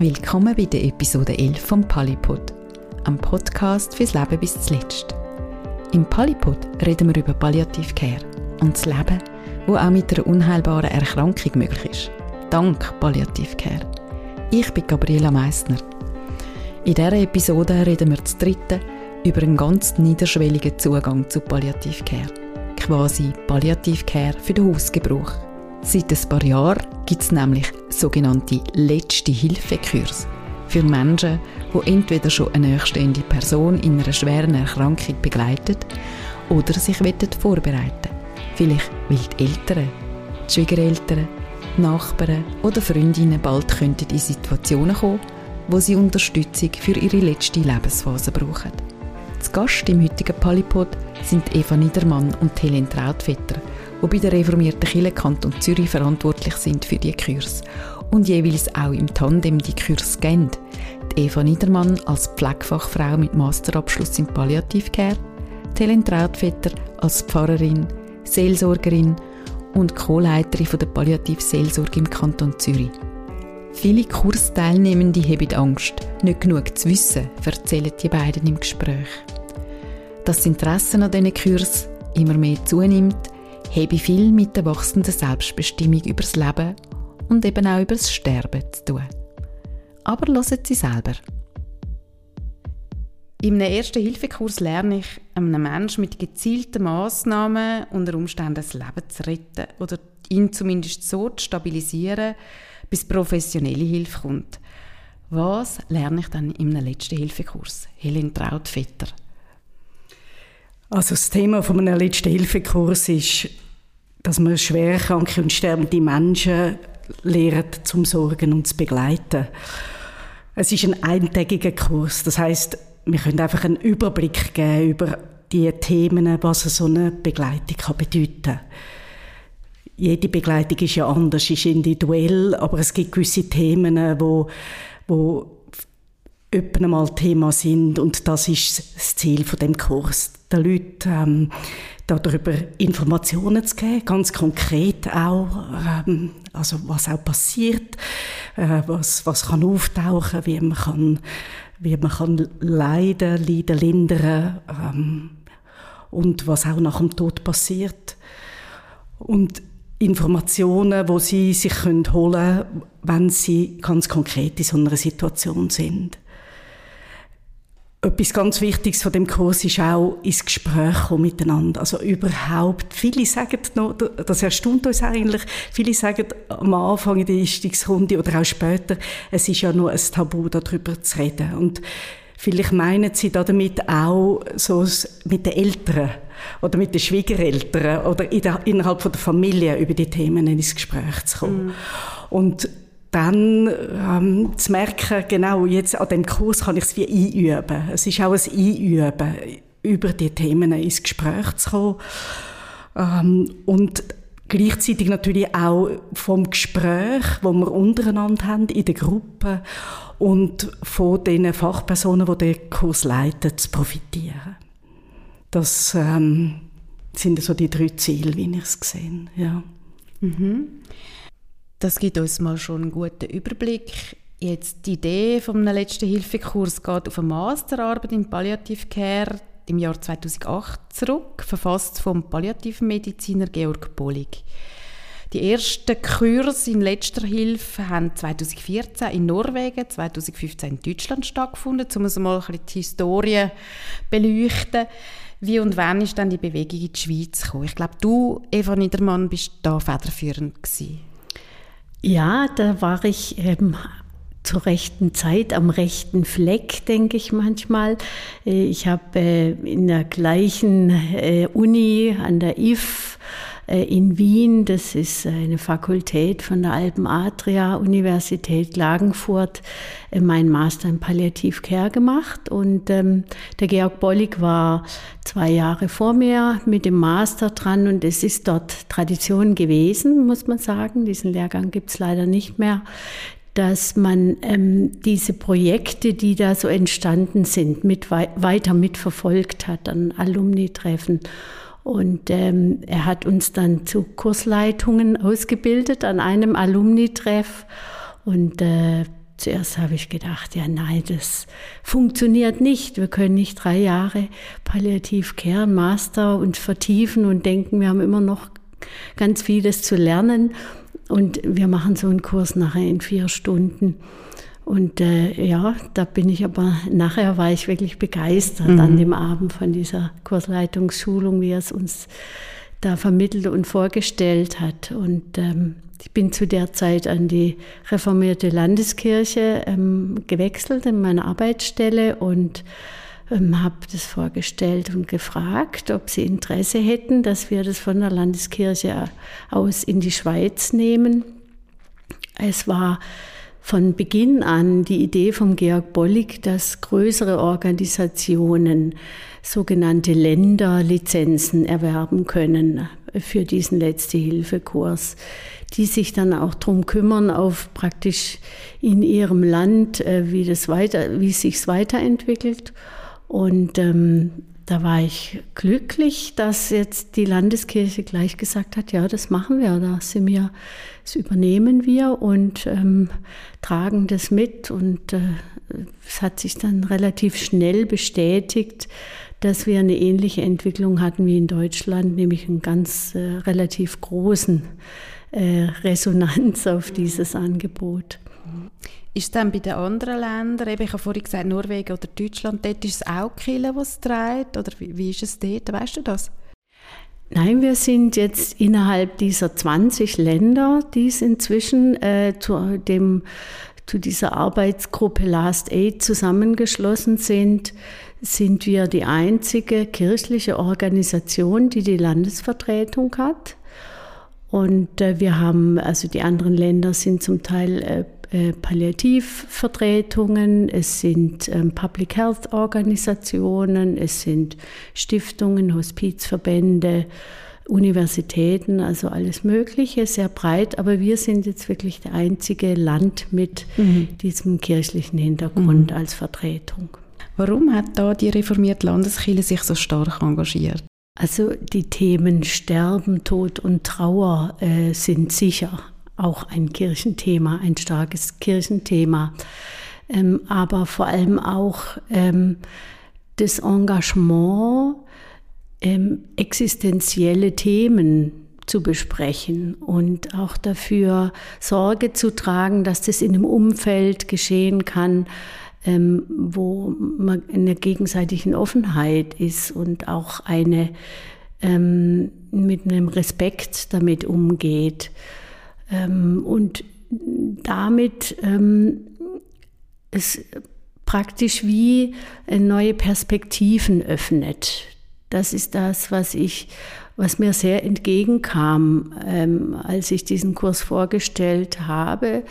Willkommen bei der Episode 11 vom Palipod, am Podcast fürs Leben bis zuletzt. Im Palipod reden wir über Palliative Care und das Leben, wo auch mit einer unheilbaren Erkrankung möglich ist. Dank Palliative Care. Ich bin Gabriela Meissner. In dieser Episode reden wir zu dritten über einen ganz niederschwelligen Zugang zu Palliative Care. Quasi Palliative Care für den Hausgebrauch. Seit ein paar Jahren gibt es nämlich sogenannte letzte Hilfekurs für Menschen, die entweder schon eine nächststehende Person in einer schweren Erkrankung begleitet oder sich vorbereiten Vielleicht weil die Eltern, die Schwiegereltern, Nachbarn oder Freundinnen bald könnten in Situationen kommen, wo sie Unterstützung für ihre letzte Lebensphase brauchen. Zu Gast im heutigen Palipod sind Eva Niedermann und Helen Trautvetter, die bei der reformierten Kirche Kanton Zürich verantwortlich sind für die Kurs und jeweils auch im Tandem die Kurs geben. Die Eva Niedermann als Pflegefachfrau mit Masterabschluss in Palliativcare, Helen Trautvetter als Pfarrerin, Seelsorgerin und Co-Leiterin der Palliativseelsorge im Kanton Zürich. Viele Kursteilnehmende haben Angst, nicht genug zu wissen, erzählen die beiden im Gespräch. Dass das Interesse an diesen Kurs immer mehr zunimmt, habe viel mit der wachsenden Selbstbestimmung über das Leben und eben auch über das Sterben zu tun. Aber hören Sie selber. Einem ersten Hilfekurs lerne ich, einem Menschen mit gezielten Massnahmen unter Umständen das Leben zu retten oder ihn zumindest so zu stabilisieren, bis professionelle Hilfe kommt. Was lerne ich dann einem letzten Hilfekurs? Helen Trautvetter. Also das Thema von einem letzten Hilfekurs ist, dass man schwerkranke und sterbende Menschen lernt zum Sorgen und zu begleiten. Es ist ein eintägiger Kurs, das heißt, wir können einfach einen Überblick geben über die Themen, was so eine Begleitung kann bedeuten. Jede Begleitung ist ja anders, ist individuell, aber es gibt gewisse Themen, wo, wo öppen einmal Thema sind und das ist das Ziel von dem Kurs, den Leuten ähm, darüber Informationen zu geben, ganz konkret auch, ähm, also was auch passiert, äh, was, was kann auftauchen, wie man kann, wie man kann leiden, leiden lindern ähm, und was auch nach dem Tod passiert. Und Informationen, wo sie sich holen können, wenn sie ganz konkret in so einer Situation sind. Etwas ganz Wichtiges von dem Kurs ist auch ins Gespräch kommen miteinander. Also überhaupt, viele sagen noch, das erstaunt uns eigentlich, viele sagen am Anfang der Einstiegsrunde oder auch später, es ist ja nur ein Tabu, darüber zu reden. Und vielleicht meinen sie damit auch so mit den Eltern oder mit den Schwiegereltern oder in der, innerhalb von der Familie über die Themen ins Gespräch zu kommen. Mm. Und dann ähm, zu merken, genau, jetzt an dem Kurs kann ich es wie einüben. Es ist auch ein Einüben, über die Themen ins Gespräch zu kommen. Ähm, und gleichzeitig natürlich auch vom Gespräch, wo wir untereinander haben, in der Gruppe und von den Fachpersonen, die den Kurs leiten, zu profitieren. Das ähm, sind so die drei Ziele, wie ich es sehe. Ja. Mhm. Das gibt uns mal schon einen guten Überblick. Jetzt die Idee vom letzten Hilfekurs geht auf eine Masterarbeit in Palliative Care im Jahr 2008 zurück, verfasst vom Palliativmediziner Georg Bollig. Die ersten Kurse in letzter Hilfe haben 2014 in Norwegen, 2015 in Deutschland stattgefunden, um uns mal ein bisschen die Historie beleuchten. Wie und wann ist dann die Bewegung in die Schweiz gekommen? Ich glaube, du, Eva Niedermann, bist da federführend gewesen. Ja, da war ich ähm, zur rechten Zeit am rechten Fleck, denke ich manchmal. Äh, ich habe äh, in der gleichen äh, Uni an der IF in Wien, das ist eine Fakultät von der Alpen Adria Universität Klagenfurt, äh, mein Master in Palliativ Care gemacht. Und ähm, der Georg Bollig war zwei Jahre vor mir mit dem Master dran und es ist dort Tradition gewesen, muss man sagen. Diesen Lehrgang gibt es leider nicht mehr dass man ähm, diese Projekte, die da so entstanden sind, mit weiter mitverfolgt hat an Alumni-Treffen. Und ähm, er hat uns dann zu Kursleitungen ausgebildet an einem Alumni-Treff. Und äh, zuerst habe ich gedacht, ja nein, das funktioniert nicht. Wir können nicht drei Jahre Palliativ Care, Master und vertiefen und denken, wir haben immer noch ganz vieles zu lernen. Und wir machen so einen Kurs nachher in vier Stunden. Und äh, ja, da bin ich aber, nachher war ich wirklich begeistert mhm. an dem Abend von dieser Kursleitungsschulung, wie er es uns da vermittelt und vorgestellt hat. Und ähm, ich bin zu der Zeit an die reformierte Landeskirche ähm, gewechselt in meiner Arbeitsstelle und ähm, habe das vorgestellt und gefragt, ob sie Interesse hätten, dass wir das von der Landeskirche aus in die Schweiz nehmen. Es war von Beginn an die Idee vom Georg Bollig, dass größere Organisationen sogenannte Länderlizenzen erwerben können für diesen Letzte-Hilfe-Kurs, die sich dann auch darum kümmern, auf praktisch in ihrem Land, äh, wie, das weiter, wie es sich weiterentwickelt. Und ähm, da war ich glücklich, dass jetzt die Landeskirche gleich gesagt hat, ja, das machen wir, das, sind wir, das übernehmen wir und ähm, tragen das mit. Und äh, es hat sich dann relativ schnell bestätigt, dass wir eine ähnliche Entwicklung hatten wie in Deutschland, nämlich einen ganz äh, relativ großen äh, Resonanz auf dieses Angebot. Ist dann bei den anderen Ländern, eben, ich habe vorhin gesagt, Norwegen oder Deutschland, dort ist es auch Kille, was trägt? Oder wie, wie ist es dort? Weißt du das? Nein, wir sind jetzt innerhalb dieser 20 Länder, die es inzwischen äh, zu, dem, zu dieser Arbeitsgruppe Last Aid zusammengeschlossen sind, sind wir die einzige kirchliche Organisation, die die Landesvertretung hat. Und äh, wir haben, also die anderen Länder sind zum Teil äh, äh Palliativvertretungen, es sind ähm, Public Health Organisationen, es sind Stiftungen, Hospizverbände, Universitäten, also alles Mögliche, sehr breit. Aber wir sind jetzt wirklich der einzige Land mit mhm. diesem kirchlichen Hintergrund mhm. als Vertretung. Warum hat da die reformierte Landeskirche sich so stark engagiert? Also die Themen Sterben, Tod und Trauer äh, sind sicher auch ein Kirchenthema, ein starkes Kirchenthema, ähm, aber vor allem auch ähm, das Engagement, ähm, existenzielle Themen zu besprechen und auch dafür Sorge zu tragen, dass das in einem Umfeld geschehen kann, ähm, wo man in der gegenseitigen Offenheit ist und auch eine ähm, mit einem Respekt damit umgeht und damit ähm, es praktisch wie neue Perspektiven öffnet. Das ist das, was ich, was mir sehr entgegenkam, ähm, als ich diesen Kurs vorgestellt habe.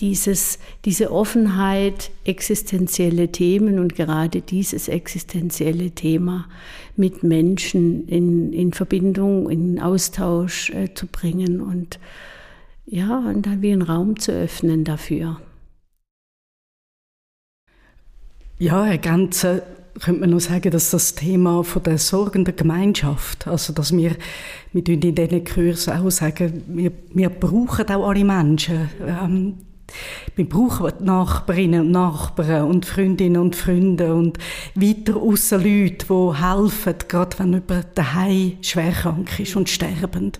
Dieses, diese Offenheit, existenzielle Themen und gerade dieses existenzielle Thema mit Menschen in, in Verbindung, in Austausch äh, zu bringen und ja, und dann wie einen Raum zu öffnen dafür. Ja, ganze könnte man noch sagen, dass das Thema von der sorgenden Gemeinschaft, also dass wir, wir in diesen Kursen auch sagen, wir, wir brauchen auch alle Menschen. Ähm, wir brauchen die Nachbarinnen und Nachbarn und Freundinnen und Freunde und weiter aussen Leute, die helfen, gerade wenn jemand daheim schwerkrank ist und sterbend.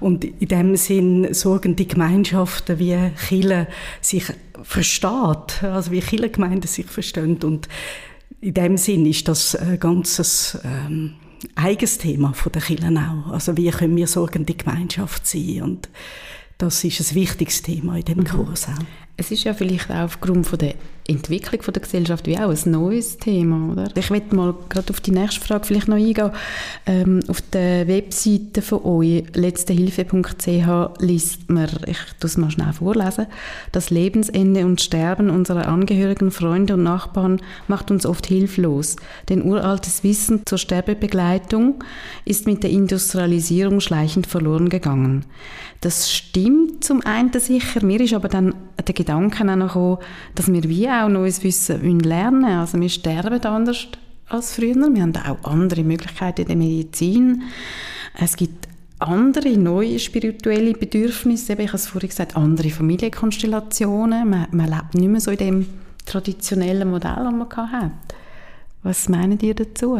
Und in dem Sinn sorgen die Gemeinschaften wie Chile sich versteht, also wie Chile-Gemeinden sich verstehen und in dem Sinn ist das ein ganzes ähm, eigenes Thema der Kirchen auch. Also wie können wir sorgende Gemeinschaft sein und das ist ein wichtiges Thema in dem. Kurs auch. Es ist ja vielleicht auch aufgrund von der Entwicklung von der Gesellschaft wie auch ein neues Thema, oder? Ich möchte mal gerade auf die nächste Frage vielleicht noch eingehen. Ähm, auf der Webseite von euch, letztehilfe.ch, liest man, ich tue es mal schnell vorlesen, das Lebensende und Sterben unserer Angehörigen, Freunde und Nachbarn macht uns oft hilflos. Denn uraltes Wissen zur Sterbebegleitung ist mit der Industrialisierung schleichend verloren gegangen. Das stimmt zum einen sicher. Mir ist aber dann der Gedanke auch noch gekommen, dass wir wie auch neues Wissen lernen. Also wir sterben anders als früher. Wir haben auch andere Möglichkeiten in der Medizin. Es gibt andere, neue spirituelle Bedürfnisse, ich habe es vorhin gesagt, andere Familienkonstellationen. Man, man lebt nicht mehr so in dem traditionellen Modell, das man hat. Was meinen ihr dazu?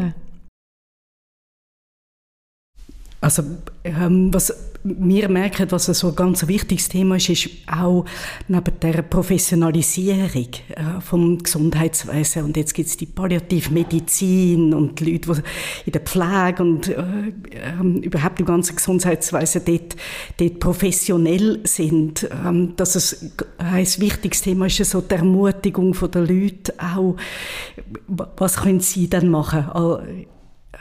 Also ähm, was wir merken, was so ein ganz wichtiges Thema ist, ist auch neben der Professionalisierung äh, vom Gesundheitswesen und jetzt gibt es die Palliativmedizin und die Leute, die in der Pflege und äh, äh, überhaupt im ganzen Gesundheitswesen dort, dort professionell sind. Ähm, dass es ein wichtiges Thema ist, so die Ermutigung der Leute auch, was können sie dann machen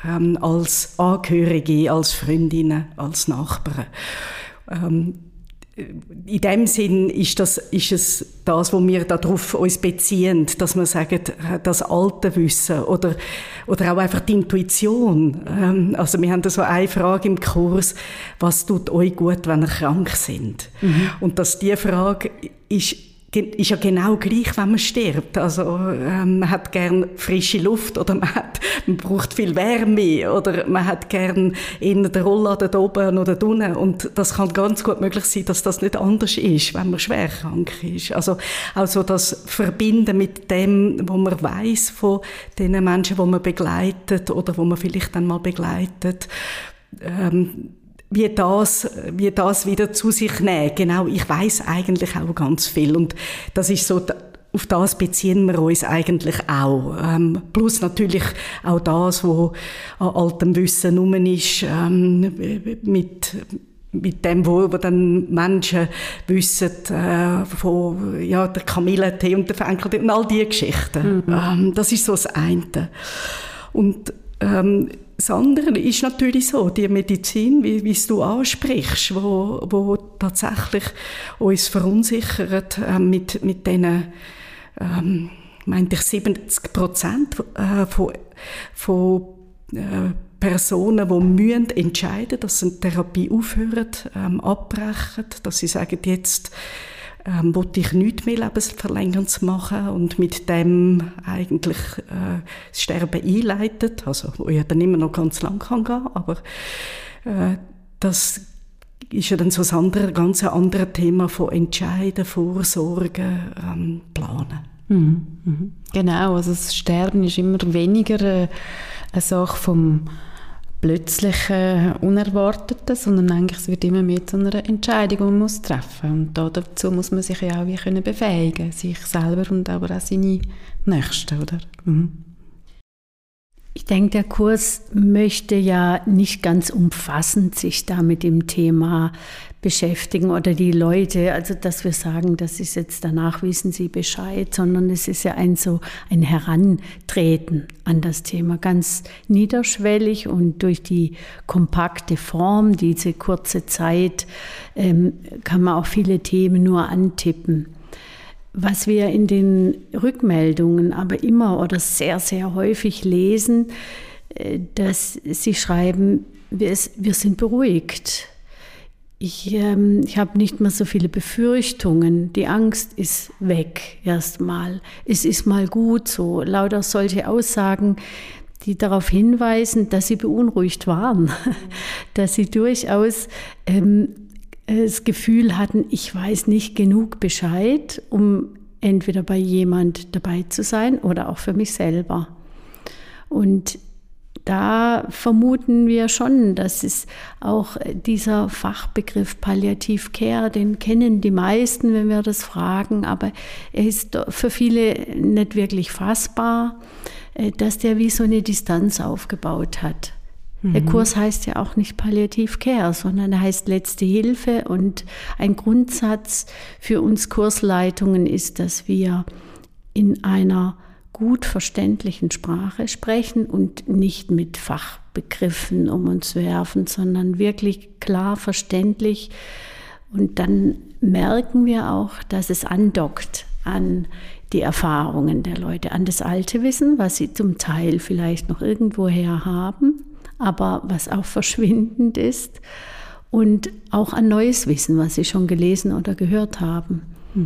ähm, als Angehörige, als Freundinnen, als Nachbarn. Ähm, in dem Sinn ist, das, ist es das, wo wir darauf uns beziehen, dass wir sagen, das alte Wissen oder, oder auch einfach die Intuition. Ähm, also wir haben da so eine Frage im Kurs, was tut euch gut, wenn ihr krank sind? Mhm. Und dass die Frage ist ist ja genau gleich, wenn man stirbt. Also ähm, man hat gern frische Luft oder man, hat, man braucht viel Wärme oder man hat gern in der Rollladen oben oder da unten. Und das kann ganz gut möglich sein, dass das nicht anders ist, wenn man schwer krank ist. Also also das Verbinden mit dem, wo man weiß von den Menschen, wo man begleitet oder wo man vielleicht dann mal begleitet. Ähm, wie das, wie das wieder zu sich nehmen. Genau, ich weiß eigentlich auch ganz viel und das ist so, auf das beziehen wir uns eigentlich auch. Ähm, plus natürlich auch das, was an altem Wissen rum ist, ähm, mit mit dem, wo, wo dann Menschen wissen, äh, von ja, der Kamillentee und der Fenkeltee und all diese Geschichten. Mhm. Ähm, das ist so das eine. Und ähm, das andere ist natürlich so, die Medizin, wie, wie du ansprichst, wo, wo tatsächlich uns verunsichert äh, mit, mit diesen, ähm, meinte ich, 70 Prozent äh, von, von äh, Personen, die müssen entscheiden, dass sie eine Therapie aufhören, ähm, abbrechen, dass sie sagen, jetzt ähm, wollte ich nichts mehr lebensverlängernd machen und mit dem eigentlich äh, das Sterben einleitet, also wo ja dann immer noch ganz lang kann gehen, aber äh, das ist ja dann so das andere, ganz andere Thema von Entscheiden, Vorsorgen, ähm, Planen. Mhm, mhm. Genau, also das Sterben ist immer weniger äh, eine Sache vom plötzlichen, Unerwarteten, sondern eigentlich es wird immer mehr zu einer Entscheidung, die man muss treffen Und da dazu muss man sich ja auch wie können befähigen, sich selber und aber auch seine Nächsten, oder? Mhm. Ich denke, der Kurs möchte ja nicht ganz umfassend sich da mit dem Thema beschäftigen oder die Leute, also dass wir sagen, das ist jetzt danach wissen sie Bescheid, sondern es ist ja ein so ein Herantreten an das Thema, ganz niederschwellig und durch die kompakte Form, diese kurze Zeit, ähm, kann man auch viele Themen nur antippen. Was wir in den Rückmeldungen aber immer oder sehr, sehr häufig lesen, äh, dass sie schreiben, wir, sind beruhigt. Ich, ähm, ich habe nicht mehr so viele Befürchtungen. Die Angst ist weg erstmal. Es ist mal gut so. Lauter solche Aussagen, die darauf hinweisen, dass sie beunruhigt waren, dass sie durchaus ähm, das Gefühl hatten, ich weiß nicht genug Bescheid, um entweder bei jemand dabei zu sein oder auch für mich selber. Und da vermuten wir schon, dass es auch dieser Fachbegriff Palliativ Care, den kennen die meisten, wenn wir das fragen, aber er ist für viele nicht wirklich fassbar, äh, dass der wie so eine Distanz aufgebaut hat. Der mhm. Kurs heißt ja auch nicht Palliativ Care, sondern er heißt Letzte Hilfe. Und ein Grundsatz für uns Kursleitungen ist, dass wir in einer gut verständlichen Sprache sprechen und nicht mit Fachbegriffen um uns werfen, sondern wirklich klar verständlich. Und dann merken wir auch, dass es andockt an die Erfahrungen der Leute, an das alte Wissen, was sie zum Teil vielleicht noch irgendwoher haben aber was auch verschwindend ist und auch ein neues Wissen, was Sie schon gelesen oder gehört haben. Hm.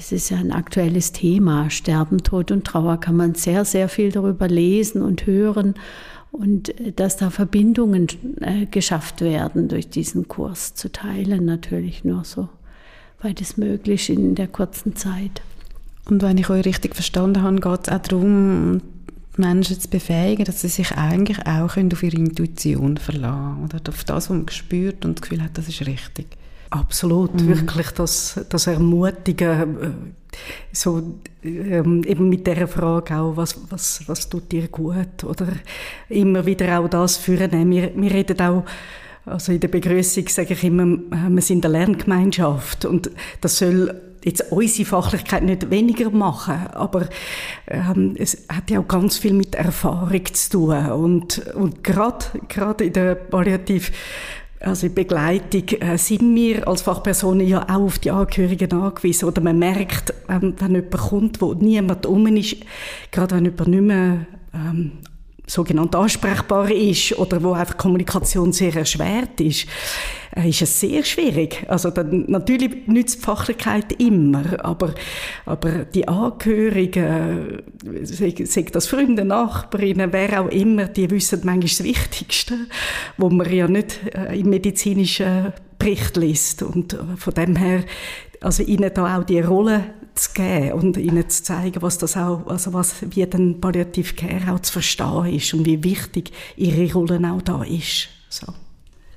Es ist ja ein aktuelles Thema. Sterben, Tod und Trauer kann man sehr, sehr viel darüber lesen und hören. und äh, dass da Verbindungen äh, geschafft werden durch diesen Kurs zu teilen, natürlich nur so weit es möglich in der kurzen Zeit. Und wenn ich euch richtig verstanden habe, geht es auch darum, Menschen zu befähigen, dass sie sich eigentlich auch auf ihre Intuition verlassen können. Oder auf das, was man spürt und das Gefühl hat, das ist richtig. Absolut, mhm. wirklich das, das Ermutigen, äh, so ähm, eben mit der Frage auch, was, was, was tut dir gut? Oder immer wieder auch das führen. Wir, wir reden auch also in der Begrüßung sage ich immer, wir sind eine Lerngemeinschaft und das soll jetzt unsere Fachlichkeit nicht weniger machen, aber ähm, es hat ja auch ganz viel mit Erfahrung zu tun und, und gerade, gerade in der Palliativ also in Begleitung äh, sind wir als Fachpersonen ja auch auf die Angehörigen angewiesen. Oder man merkt, ähm, wenn jemand kommt, wo niemand um ist, gerade wenn jemand nicht mehr ähm, sogenannt ansprechbar ist oder wo einfach Kommunikation sehr erschwert ist, äh, ist es sehr schwierig. Also dann, natürlich nützt die Fachlichkeit immer, aber, aber die Angehörigen, sei, sei das Freunde, Nachbarinnen, wer auch immer, die wissen manchmal das Wichtigste, wo man ja nicht äh, im medizinischen Bericht liest. Und äh, von dem her, also ihnen da auch die Rolle zu geben und ihnen zu zeigen, was das auch, also was, wie dann Palliative Care auch zu verstehen ist und wie wichtig ihre Rolle auch da ist. So.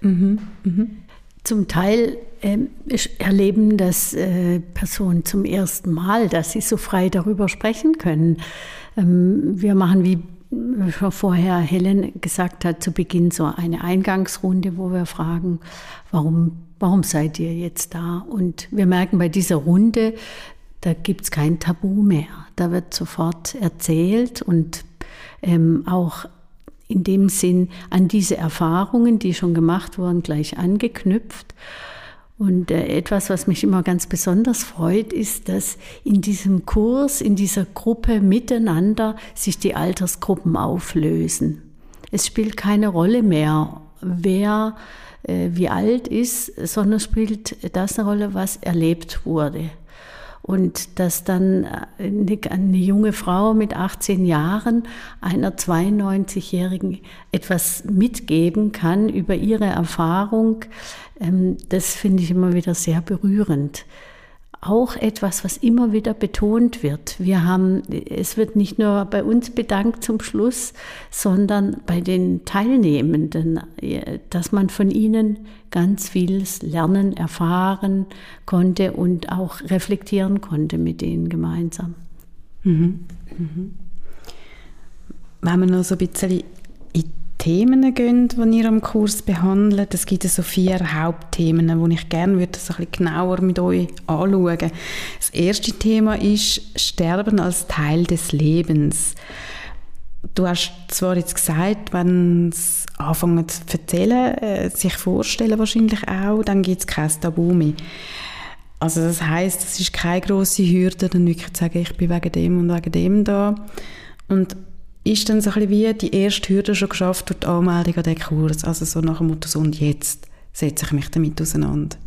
Mhm. Mhm. Zum Teil äh, erleben das äh, Personen zum ersten Mal, dass sie so frei darüber sprechen können. Ähm, wir machen, wie schon vorher Helen gesagt hat, zu Beginn so eine Eingangsrunde, wo wir fragen, warum, warum seid ihr jetzt da? Und wir merken bei dieser Runde, da gibt es kein Tabu mehr. Da wird sofort erzählt und ähm, auch in dem Sinn an diese Erfahrungen, die schon gemacht wurden, gleich angeknüpft. Und äh, etwas, was mich immer ganz besonders freut, ist, dass in diesem Kurs, in dieser Gruppe miteinander sich die Altersgruppen auflösen. Es spielt keine Rolle mehr, wer äh, wie alt ist, sondern spielt das eine Rolle, was erlebt wurde. Und dass dann eine, eine junge Frau mit 18 Jahren einer 92-Jährigen etwas mitgeben kann über ihre Erfahrung, ähm, das finde ich immer wieder sehr berührend auch etwas, was immer wieder betont wird. Wir haben, es wird nicht nur bei uns bedankt zum Schluss, sondern bei den Teilnehmenden, dass man von ihnen ganz vieles lernen, erfahren konnte und auch reflektieren konnte mit denen gemeinsam. Mhm. Mhm. Wenn man noch so ein bisschen Themen gehen, die ihr am Kurs behandelt. Es gibt so vier Hauptthemen, die ich gerne würde so ein bisschen genauer mit euch anschauen. Das erste Thema ist Sterben als Teil des Lebens. Du hast zwar jetzt gesagt, wenn es anfangen zu erzählen, äh, sich vorstellen wahrscheinlich auch, dann gibt es kein Tabu mehr. Also das heißt, es ist keine große Hürde, dann wirklich zu sagen, ich bin wegen dem und wegen dem da. Und ist dann so ein bisschen wie die erste Hürde schon geschafft durch die Anmeldung an diesen Kurs? Also so nach dem Motto, so und jetzt setze ich mich damit auseinander.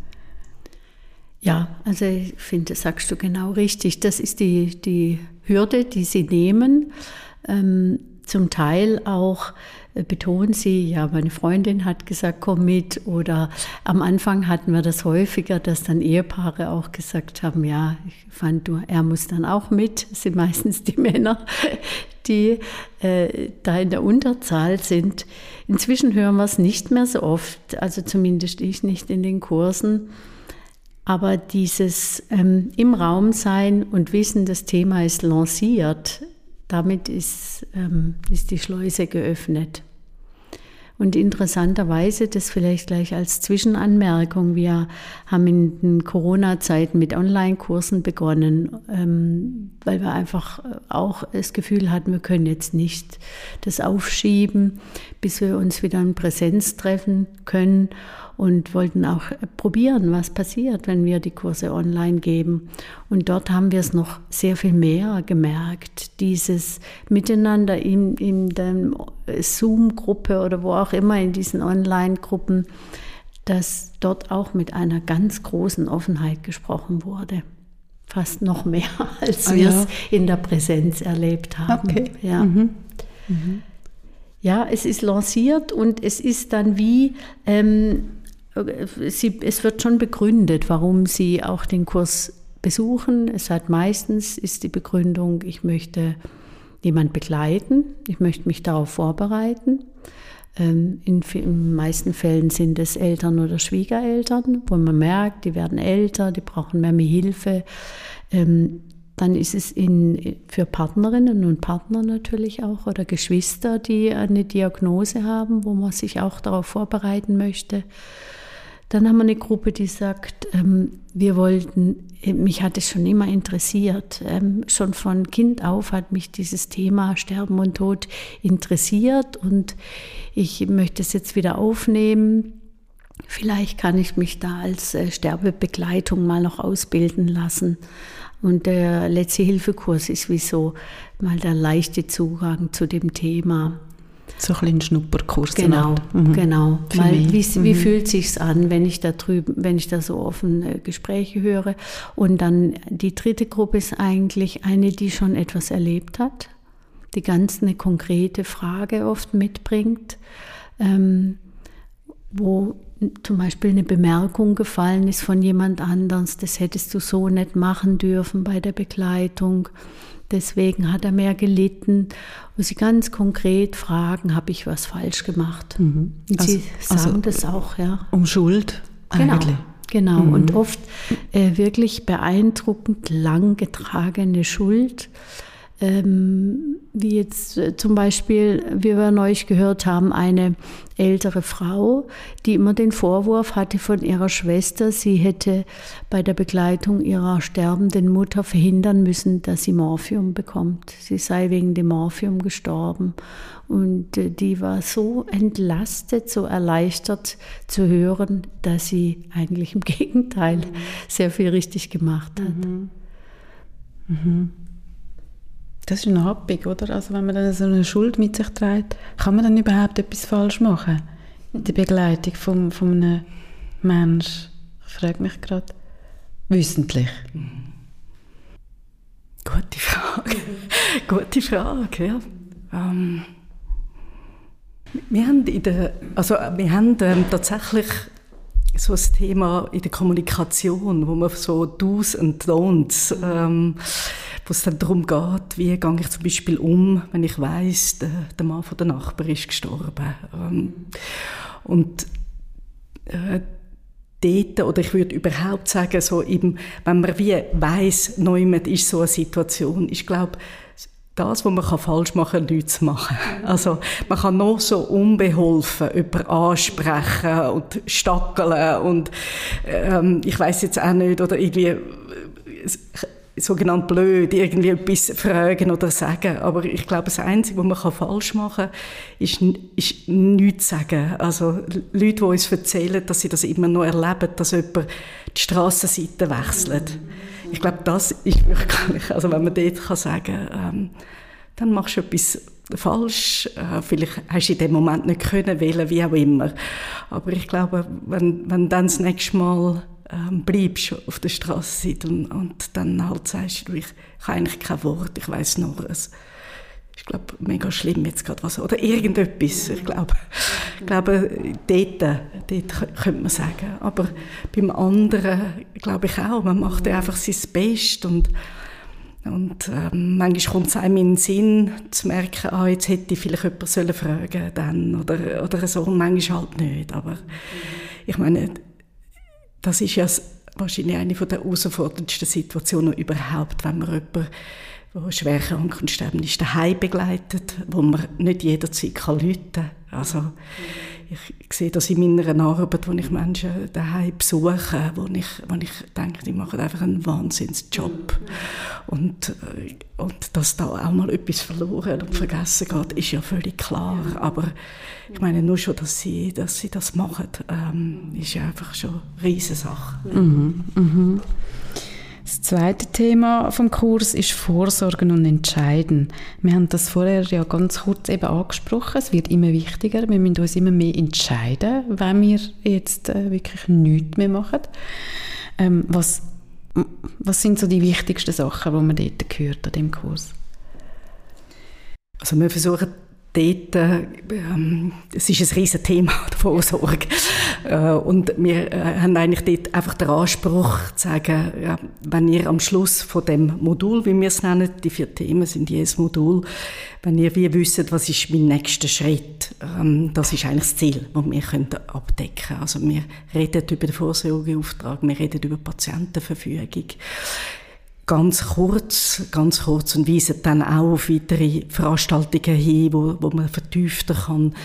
Ja, also ich finde, das sagst du genau richtig. Das ist die, die Hürde, die sie nehmen. Ähm, zum Teil auch betonen sie, ja, meine Freundin hat gesagt, komm mit. Oder am Anfang hatten wir das häufiger, dass dann Ehepaare auch gesagt haben, ja, ich fand, du, er muss dann auch mit. Das sind meistens die Männer, die äh, da in der Unterzahl sind. Inzwischen hören wir es nicht mehr so oft, also zumindest ich nicht in den Kursen. Aber dieses ähm, im Raum sein und wissen, das Thema ist lanciert, damit ist, ähm, ist die Schleuse geöffnet. Und interessanterweise, das vielleicht gleich als Zwischenanmerkung, wir haben in den Corona-Zeiten mit Online-Kursen begonnen, ähm, weil wir einfach auch das Gefühl hatten, wir können jetzt nicht das aufschieben, bis wir uns wieder in Präsenz treffen können und wollten auch probieren, was passiert, wenn wir die Kurse online geben. Und dort haben wir es noch sehr viel mehr gemerkt, dieses Miteinander in, in der Zoom-Gruppe oder wo auch immer in diesen Online-Gruppen, dass dort auch mit einer ganz großen Offenheit gesprochen wurde. Fast noch mehr, als oh, wir es ja. in der Präsenz erlebt haben. Okay. Ja. Mhm. Mhm. ja, es ist lanciert und es ist dann wie, ähm, sie, es wird schon begründet, warum Sie auch den Kurs besuchen. Es hat meistens ist die Begründung, ich möchte jemand begleiten, ich möchte mich darauf vorbereiten. Ähm, in den meisten Fällen sind es Eltern oder Schwiegereltern, wo man merkt, die werden älter, die brauchen mehr, Hilfe. Ähm, dann ist es in, für Partnerinnen und Partner natürlich auch oder Geschwister, die eine Diagnose haben, wo man sich auch darauf vorbereiten möchte. Dann haben wir eine Gruppe, die sagt, ähm, wir wollten, mich hat es schon immer interessiert. Ähm, schon von Kind auf hat mich dieses Thema Sterben und Tod interessiert und ich möchte es jetzt wieder aufnehmen. Vielleicht kann ich mich da als äh, Sterbebegleitung mal noch ausbilden lassen. Und der letzte Hilfekurs ist wie so mal der leichte Zugang zu dem Thema. So ein bisschen Schnupperkurs. Genau, mhm. genau. Mal, wie, wie mhm. fühlt sich's an, wenn ich da drüben, wenn ich da so offen äh, Gespräche höre? Und dann die dritte Gruppe ist eigentlich eine, die schon etwas erlebt hat, die ganz eine konkrete Frage oft mitbringt, ähm, wo zum Beispiel eine Bemerkung gefallen ist von jemand anders, das hättest du so nicht machen dürfen bei der Begleitung. Deswegen hat er mehr gelitten. Wo sie ganz konkret fragen, habe ich was falsch gemacht? Mhm. Und also, sie sagen also, das auch, ja. Um Schuld genau, eigentlich. Genau, mhm. und oft äh, wirklich beeindruckend lang getragene Schuld ähm, wie jetzt äh, zum Beispiel, wie wir neulich gehört haben, eine ältere Frau, die immer den Vorwurf hatte von ihrer Schwester, sie hätte bei der Begleitung ihrer sterbenden Mutter verhindern müssen, dass sie Morphium bekommt. Sie sei wegen dem Morphium gestorben. Und äh, die war so entlastet, so erleichtert zu hören, dass sie eigentlich im Gegenteil sehr viel richtig gemacht hat. Mhm. Mhm. Das ist eine Happig, oder? Also wenn man dann so eine Schuld mit sich trägt, kann man dann überhaupt etwas falsch machen? In der Begleitung von, von einem Menschen? Ich frage mich gerade. Wissentlich. Gute Frage. Gute Frage, ja. Ähm, wir haben, in der, also wir haben ähm, tatsächlich so ein Thema in der Kommunikation, wo man so Do's und Don'ts ähm, wo es dann darum geht, wie gehe ich zum Beispiel um, wenn ich weiß, der, der Mann von der Nachbar ist gestorben. Ähm, und äh, dort, oder ich würde überhaupt sagen, so eben, wenn man wie weiss, niemand ist so eine Situation, ich glaube, das, was man falsch machen kann, nichts zu machen. Also, man kann noch so unbeholfen jemanden ansprechen und stackeln und, ähm, ich weiß jetzt auch nicht, oder irgendwie, sogenannt blöd irgendwie etwas fragen oder sagen. Aber ich glaube, das Einzige, was man falsch machen kann, ist, ist nichts sagen. Also Leute, die uns erzählen, dass sie das immer noch erleben, dass jemand die Strassenseite wechselt. Ich glaube, das ist wirklich, also wenn man dort kann sagen ähm, dann machst du etwas falsch. Äh, vielleicht hast du in dem Moment nicht können wählen, wie auch immer. Aber ich glaube, wenn, wenn dann das nächste Mal ähm, bleibst auf der Straße und, und dann halt sagst du, ich, ich habe eigentlich kein Wort, ich weiß noch es ich glaube, mega schlimm jetzt gerade was, oder irgendetwas, ich glaube, ich glaube, dort, dort könnte man sagen, aber beim anderen glaube ich auch, man macht einfach sein Bestes und und ähm, manchmal kommt es einem in den Sinn, zu merken, ah, jetzt hätte ich vielleicht jemanden sollen fragen dann oder, oder so, und manchmal halt nicht. Aber ich meine, das ist ja wahrscheinlich eine der herausforderndsten Situationen überhaupt, wenn man jemanden, der schwer krank und sterben ist, daheim begleitet, wo man nicht jederzeit kann kann. Also, ich, ich sehe das in meiner Arbeit, wo ich Menschen daheim besuche, wo ich, wo ich denke, die machen einfach einen Wahnsinnsjob. Und, äh, und dass da auch mal etwas verloren und vergessen geht, ist ja völlig klar. Aber ich meine, nur schon, dass sie, dass sie das machen, ähm, ist ja einfach schon eine Riesensache. Mhm, mhm. Das zweite Thema vom Kurs ist Vorsorgen und Entscheiden. Wir haben das vorher ja ganz kurz eben angesprochen. Es wird immer wichtiger. Wir müssen uns immer mehr entscheiden, wenn wir jetzt äh, wirklich nichts mehr machen. Ähm, was, was sind so die wichtigsten Sachen, die man dort gehört an dem Kurs? Also wir versuchen dort, ähm, es ist ein riesen Thema, die Vorsorge. Äh, und wir äh, haben eigentlich dort einfach den Anspruch zu sagen, ja, wenn ihr am Schluss von dem Modul, wie wir es nennen, die vier Themen sind jedes Modul, wenn ihr wie wisst, was ist mein nächster Schritt, ähm, das ist eigentlich das Ziel, das wir können abdecken können. Also wir reden über den Vorsorgeauftrag, wir reden über Patientenverfügung ganz kurz, ganz kurz und weisen dann auch auf weitere Veranstaltungen hin, wo, wo man vertiefter kann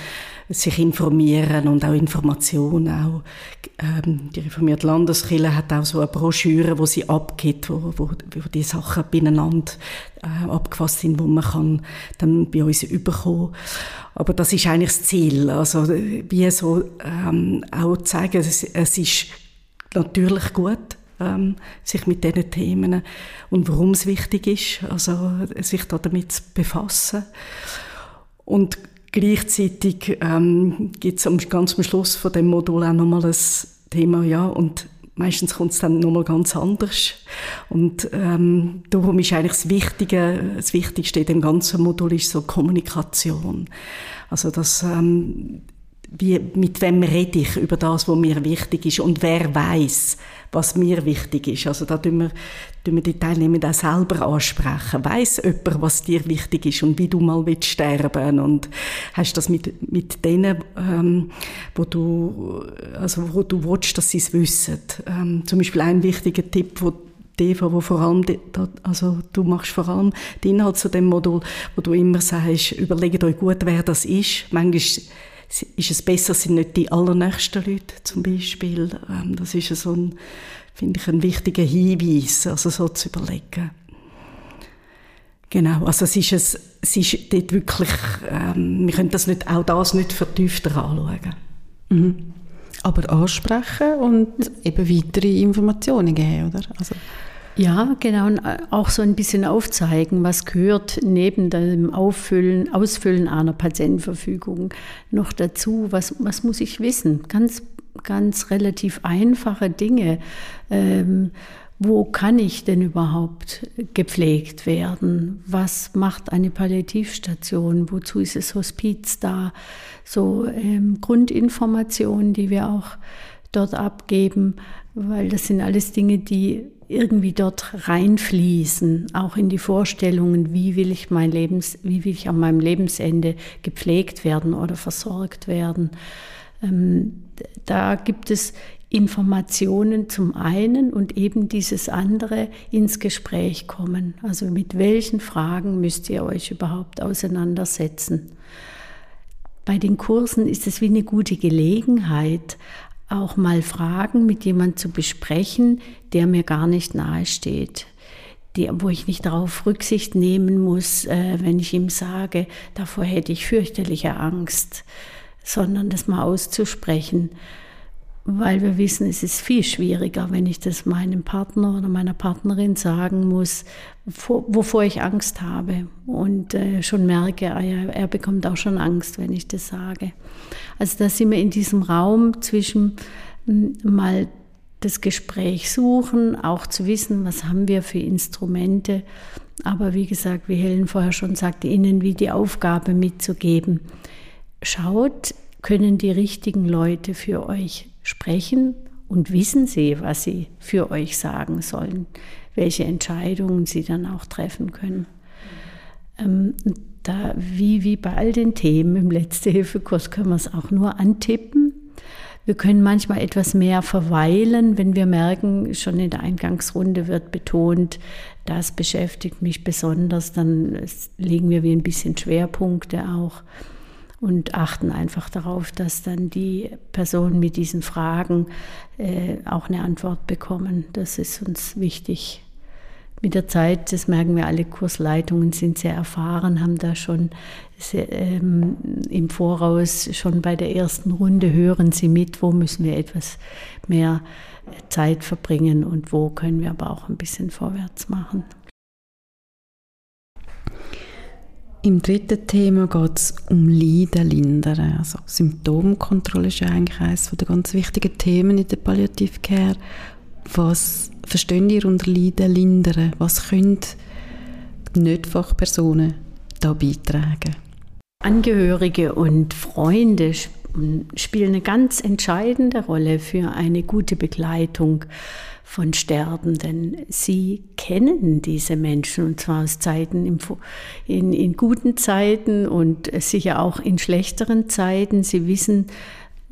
sich informieren und auch Informationen auch. Ähm, die reformierte Landeskirche hat auch so eine Broschüre, wo sie abgibt, wo, wo, wo die Sachen beieinander äh, abgefasst sind, wo man kann dann bei uns überkommen. Aber das ist eigentlich das Ziel, also wie so ähm, auch zu sagen, es, es ist natürlich gut, ähm, sich mit diesen Themen und warum es wichtig ist, also sich da damit zu befassen. Und gleichzeitig ähm, gibt es ganz am Schluss von dem Modul auch nochmal ein Thema, ja, und meistens kommt es dann nochmal ganz anders. Und ähm, darum ist eigentlich das Wichtige, das Wichtigste in dem ganzen Modul ist so Kommunikation. Also, dass ähm, wie, mit wem rede ich über das, was mir wichtig ist und wer weiß, was mir wichtig ist. Also da tun wir, tun wir die Teilnehmer auch selber ansprechen. Weiß jemand, was dir wichtig ist und wie du mal willst sterben und hast das mit, mit denen, ähm, wo du, also wo du willst, dass sie es wissen. Ähm, zum Beispiel ein wichtiger Tipp, wo Eva, wo vor allem, also du machst vor allem den Inhalt zu dem Modul, wo du immer sagst, überlegt euch gut, wer das ist. Manchmal ist es besser, sind nicht die allernächsten Leute zum Beispiel. Ähm, das ist so ein, finde ich, ein wichtiger Hinweis, also so zu überlegen. Genau, also es ist, es, es ist dort wirklich, ähm, wir können das nicht, auch das nicht vertiefter anschauen. Mhm. Aber ansprechen und eben weitere Informationen geben, oder? Also ja, genau. Und äh, auch so ein bisschen aufzeigen, was gehört neben dem Auffüllen, Ausfüllen einer Patientenverfügung noch dazu. Was, was muss ich wissen? Ganz, ganz relativ einfache Dinge. Ähm, wo kann ich denn überhaupt gepflegt werden? Was macht eine Palliativstation? Wozu ist das Hospiz da? So ähm, Grundinformationen, die wir auch dort abgeben, weil das sind alles Dinge, die irgendwie dort reinfließen, auch in die Vorstellungen, wie will ich mein Lebens, wie will ich an meinem Lebensende gepflegt werden oder versorgt werden. Ähm, da gibt es Informationen zum einen und eben dieses andere ins Gespräch kommen. Also mit welchen Fragen müsst ihr euch überhaupt auseinandersetzen? Bei den Kursen ist es wie eine gute Gelegenheit, auch mal Fragen mit jemandem zu besprechen, der mir gar nicht nahe steht. Die, wo ich nicht darauf Rücksicht nehmen muss, äh, wenn ich ihm sage, davor hätte ich fürchterliche Angst, sondern das mal auszusprechen, weil wir wissen, es ist viel schwieriger, wenn ich das meinem Partner oder meiner Partnerin sagen muss, wovor ich Angst habe und äh, schon merke, ah er bekommt auch schon Angst, wenn ich das sage. Also da sind wir in diesem Raum zwischen mal das Gespräch suchen, auch zu wissen, was haben wir für Instrumente. Aber wie gesagt, wie Helen vorher schon sagte, Ihnen wie die Aufgabe mitzugeben. Schaut, können die richtigen Leute für euch sprechen und wissen sie, was sie für euch sagen sollen, welche Entscheidungen sie dann auch treffen können. Ähm, da, wie, wie bei all den Themen im Letzte-Hilfe-Kurs können wir es auch nur antippen. Wir können manchmal etwas mehr verweilen, wenn wir merken, schon in der Eingangsrunde wird betont, das beschäftigt mich besonders, dann legen wir wie ein bisschen Schwerpunkte auch und achten einfach darauf, dass dann die Personen mit diesen Fragen äh, auch eine Antwort bekommen. Das ist uns wichtig mit der Zeit, das merken wir alle, Kursleitungen sind sehr erfahren, haben da schon sehr, ähm, im Voraus, schon bei der ersten Runde hören sie mit, wo müssen wir etwas mehr Zeit verbringen und wo können wir aber auch ein bisschen vorwärts machen. Im dritten Thema geht es um Leiden lindern. Also Symptomkontrolle ist eigentlich eines der ganz wichtigen Themen in der Palliativcare. Was verstehen ihr unter Leiden lindern? Was können Nicht-Fachpersonen da beitragen? Angehörige und Freunde spielen eine ganz entscheidende Rolle für eine gute Begleitung von Sterbenden. Sie kennen diese Menschen und zwar aus Zeiten, in, in guten Zeiten und sicher auch in schlechteren Zeiten. Sie wissen,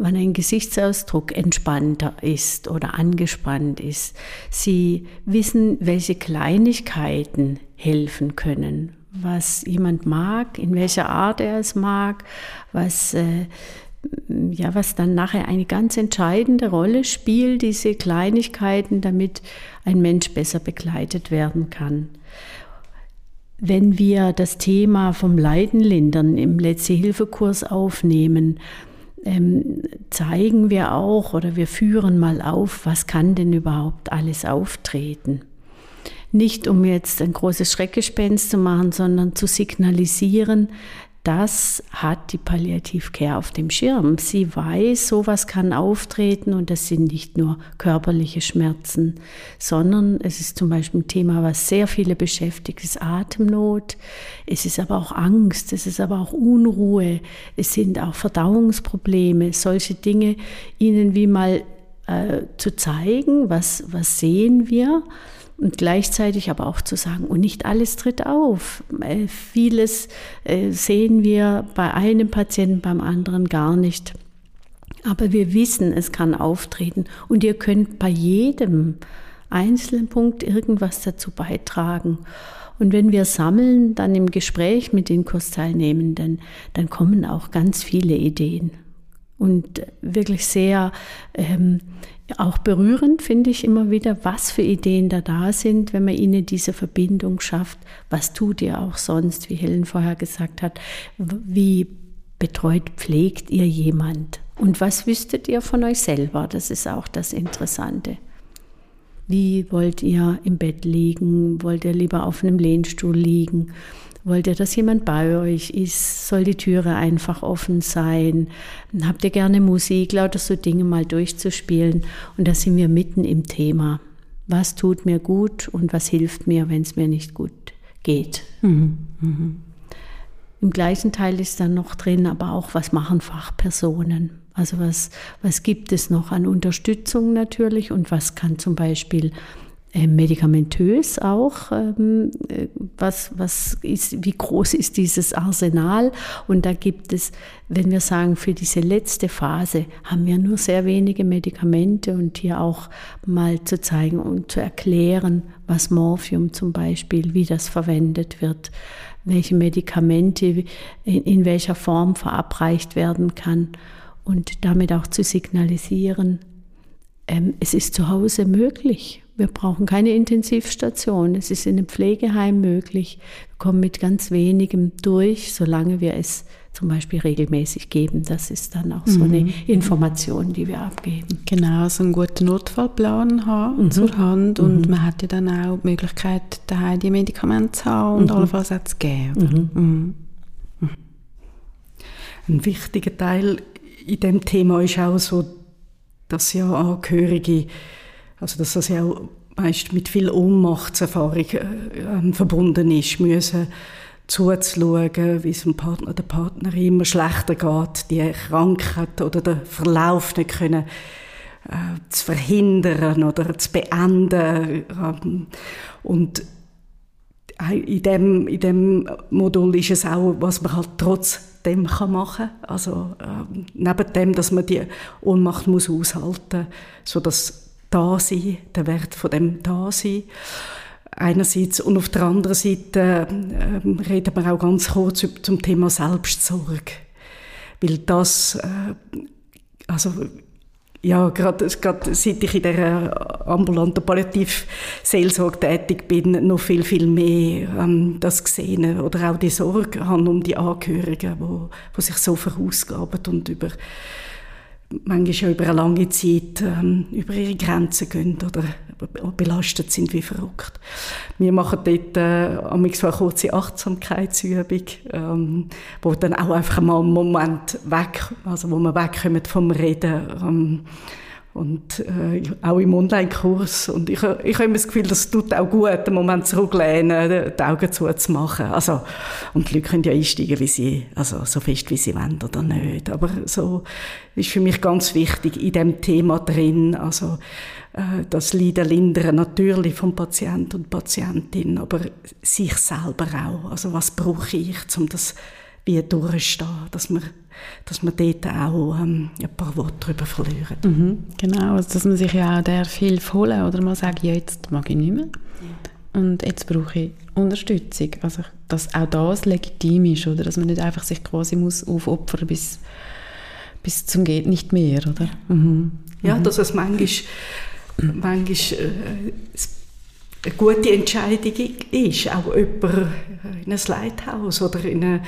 wann ein Gesichtsausdruck entspannter ist oder angespannt ist. Sie wissen, welche Kleinigkeiten helfen können, was jemand mag, in welcher Art er es mag, was, äh, ja, was dann nachher eine ganz entscheidende Rolle spielt, diese Kleinigkeiten, damit ein Mensch besser begleitet werden kann. Wenn wir das Thema vom Leiden lindern im Letzte-Hilfe-Kurs aufnehmen, ähm, zeigen wir auch oder wir führen mal auf, was kann denn überhaupt alles auftreten. Nicht um jetzt ein großes Schreckgespenst zu machen, sondern zu signalisieren, das hat die Palliativcare auf dem Schirm. Sie weiß, sowas kann auftreten und das sind nicht nur körperliche Schmerzen, sondern es ist zum Beispiel ein Thema, was sehr viele beschäftigt, ist Atemnot. Es ist aber auch Angst, es ist aber auch Unruhe, es sind auch Verdauungsprobleme, solche Dinge, ihnen wie mal äh, zu zeigen, was, was sehen wir und gleichzeitig aber auch zu sagen, und nicht alles tritt auf. Äh, vieles äh, sehen wir bei einem Patienten, beim anderen gar nicht. Aber wir wissen, es kann auftreten und ihr könnt bei jedem einzelnen Punkt irgendwas dazu beitragen. Und wenn wir sammeln, dann im Gespräch mit den Kursteilnehmenden, dann kommen auch ganz viele Ideen. Und wirklich sehr ähm, auch berührend finde ich immer wieder, was für Ideen da da sind, wenn man ihnen diese Verbindung schafft. Was tut ihr auch sonst, wie Helen vorher gesagt hat? Wie betreut, pflegt ihr jemand? Und was wüsstet ihr von euch selber? Das ist auch das Interessante. Wie wollt ihr im Bett liegen? Wollt ihr lieber auf einem Lehnstuhl liegen? Wollt ihr, dass jemand bei euch ist? Soll die Türe einfach offen sein? Habt ihr gerne Musik? Lauter so Dinge mal durchzuspielen. Und da sind wir mitten im Thema. Was tut mir gut und was hilft mir, wenn es mir nicht gut geht? Mhm. Mhm. Im gleichen Teil ist dann noch drin, aber auch, was machen Fachpersonen? Also was, was gibt es noch an Unterstützung natürlich und was kann zum Beispiel medikamentös auch, ähm, äh, was, was ist, wie groß ist dieses Arsenal? Und da gibt es, wenn wir sagen, für diese letzte Phase haben wir nur sehr wenige Medikamente und hier auch mal zu zeigen und zu erklären, was Morphium zum Beispiel, wie das verwendet wird, welche Medikamente in, in welcher Form verabreicht werden kann und damit auch zu signalisieren, ähm, es ist zu Hause möglich. Wir brauchen keine Intensivstation. Es ist in einem Pflegeheim möglich. Wir kommen mit ganz wenigem durch, solange wir es zum Beispiel regelmäßig geben. Das ist dann auch so eine mhm. Information, die wir abgeben. Genau, so einen guten Notfallplan haben mhm. zur Hand und mhm. man hat ja dann auch die Möglichkeit, daheim die Medikamente zu haben und mhm. allenfalls auch zu geben. Mhm. Mhm. Ein wichtiger Teil in dem Thema ist auch so, dass ja Angehörige also dass das ja auch meist mit viel Ohnmachtserfahrung äh, verbunden ist, müssen zuzuschauen, wie es dem Partner der Partnerin immer schlechter geht, die Krankheit oder den Verlauf nicht können äh, zu verhindern oder zu beenden. Ähm, und in dem, in dem Modul ist es auch, was man halt trotzdem kann machen kann. Also äh, neben dem, dass man die Ohnmacht muss aushalten muss, sodass Dasein, der Wert von dem Dasein. Einerseits und auf der anderen Seite äh, reden wir auch ganz kurz zum Thema Selbstsorge. Weil das, äh, also ja, gerade, gerade seit ich in der ambulanten Palliativseelsorge tätig bin, noch viel, viel mehr ähm, das gesehen oder auch die Sorge haben um die Angehörigen, wo, wo sich so verausgaben und über manchmal über eine lange Zeit ähm, über ihre Grenzen gehen oder belastet sind wie verrückt. Wir machen dort äh, eine kurze Achtsamkeitsübung, ähm, wo dann auch einfach mal einen Moment weg, also wo wir wegkommen vom Reden ähm, und äh, auch im Online-Kurs. Und ich, ich habe immer das Gefühl, das tut auch gut, einen Moment zurücklehnen, die Augen zuzumachen. Also, und die Leute können ja einsteigen, wie sie, also so fest, wie sie wollen oder nicht. Aber so ist für mich ganz wichtig in dem Thema drin, also äh, das Leiden lindern natürlich vom Patient und Patientin, aber sich selber auch. Also was brauche ich, um das wie durchstehen, dass man, dass man dort auch ähm, ein paar Worte darüber verlieren. Mhm, genau, also dass man sich ja auch darf Hilfe holen oder mal sagen, ja, jetzt mag ich nicht mehr ja. und jetzt brauche ich Unterstützung. Also dass auch das legitim ist, oder dass man nicht einfach sich quasi muss aufopfern bis bis zum geht nicht mehr, oder? Mhm. Ja, dass es manchmal, manchmal äh, eine gute Entscheidung ist, auch jemanden in ein Lighthouse oder in eine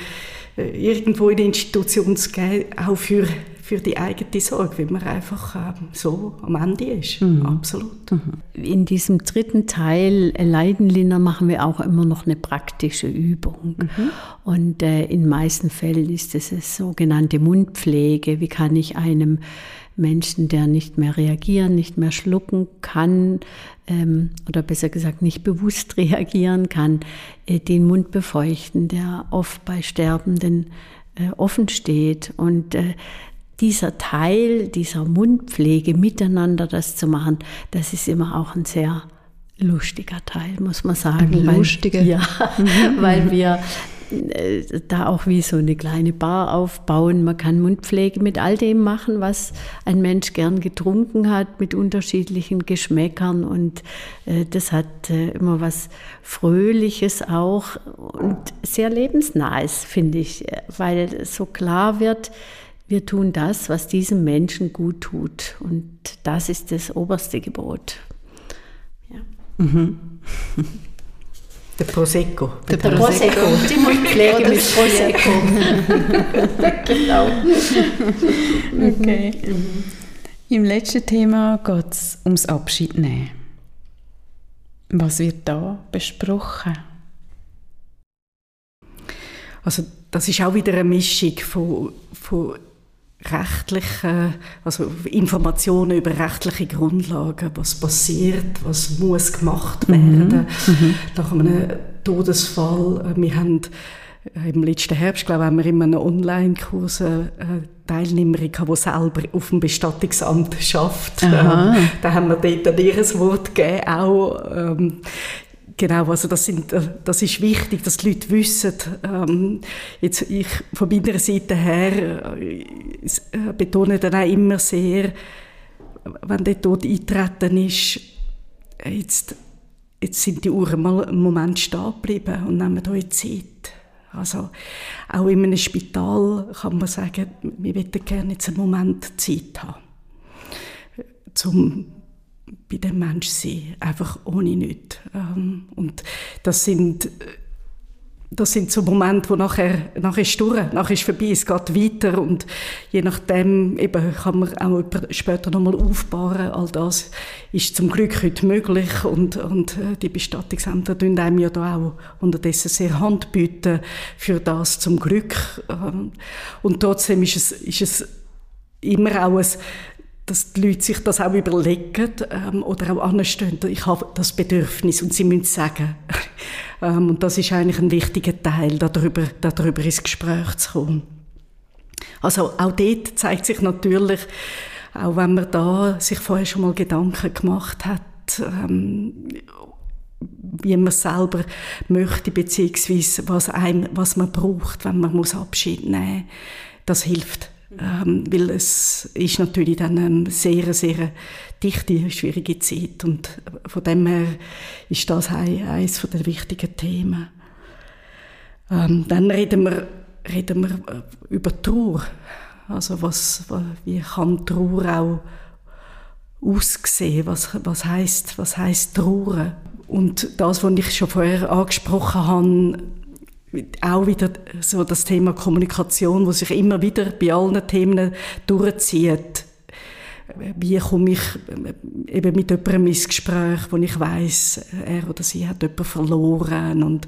irgendwo in Institution zu gehen, auch für, für die eigene Sorge, weil man einfach ähm, so am Ende ist. Mhm. Absolut. Mhm. In diesem dritten Teil äh, Leidenlinder machen wir auch immer noch eine praktische Übung. Mhm. Und äh, in meisten Fällen ist es eine sogenannte Mundpflege. Wie kann ich einem Menschen, der nicht mehr reagieren, nicht mehr schlucken kann ähm, oder besser gesagt nicht bewusst reagieren kann, äh, den Mund befeuchten, der oft bei Sterbenden äh, offen steht. Und äh, dieser Teil dieser Mundpflege miteinander das zu machen, das ist immer auch ein sehr lustiger Teil, muss man sagen. Ein lustiger. Ja, mhm. weil wir äh, da auch wie so eine kleine Bar aufbauen. Man kann Mundpflege mit all dem machen, was ein Mensch gern getrunken hat, mit unterschiedlichen Geschmäckern. Und äh, das hat äh, immer was Fröhliches auch und sehr lebensnahes, finde ich, weil so klar wird, wir tun das, was diesem Menschen gut tut. Und das ist das oberste Gebot. Ja. Mhm. Der Prosecco. Der, der Prosecco. Mundpflege mit Prosecco. genau. Okay. Mhm. Im letzten Thema geht es ums Abschiednehmen. Was wird da besprochen? Also das ist auch wieder eine Mischung von, von rechtliche, also Informationen über rechtliche Grundlagen, was passiert, was muss gemacht mhm. werden mhm. nach einem Todesfall. Wir haben äh, im letzten Herbst, glaube ich, haben wir in einem Online-Kurs eine Teilnehmerin gehabt, die selber auf dem Bestattungsamt schafft. Aha. Da haben wir dort ein Wort gegeben, auch ähm, Genau, also das, sind, äh, das ist wichtig, dass die Leute wissen. Ähm, jetzt ich von meiner Seite her äh, äh, betone dann auch immer sehr, wenn der Tod eintreten ist, jetzt, jetzt sind die Uhren mal einen Moment stehen geblieben und nehmen euch Zeit. Also auch in einem Spital kann man sagen, wir möchten gerne jetzt einen Moment Zeit haben, zum bei dem Mensch sein, einfach ohne nichts. Ähm, und das sind, das sind so Momente, wo nachher, nachher ist durch, nachher ist vorbei, es geht weiter und je nachdem eben kann man auch später nochmal aufbauen. All das ist zum Glück heute möglich und, und äh, die Bestattungsämter tun einem ja da auch unterdessen sehr Hand bieten für das zum Glück. Ähm, und trotzdem ist es, ist es immer auch ein dass die Leute sich das auch überlegen ähm, oder auch anstehen. Ich habe das Bedürfnis und sie müssen sagen. ähm, und das ist eigentlich ein wichtiger Teil, darüber, darüber ins Gespräch zu kommen. Also auch dort zeigt sich natürlich, auch wenn man da sich vorher schon mal Gedanken gemacht hat, ähm, wie man selber möchte, beziehungsweise was, einem, was man braucht, wenn man muss Abschied nehmen muss, das hilft ähm, weil es ist natürlich dann eine sehr, sehr dichte, schwierige Zeit und von dem her ist das eines der wichtigen Themen. Ähm, dann reden wir, reden wir äh, über Trauer. Also was, wie kann Trauer auch aussehen? Was, was heißt, was heißt Trauer? Und das, was ich schon vorher angesprochen habe, auch wieder so das Thema Kommunikation, wo sich immer wieder bei allen Themen durchzieht. Wie komme ich äh, eben mit jemandem ins Gespräch, wo ich weiß, er oder sie hat jemanden verloren und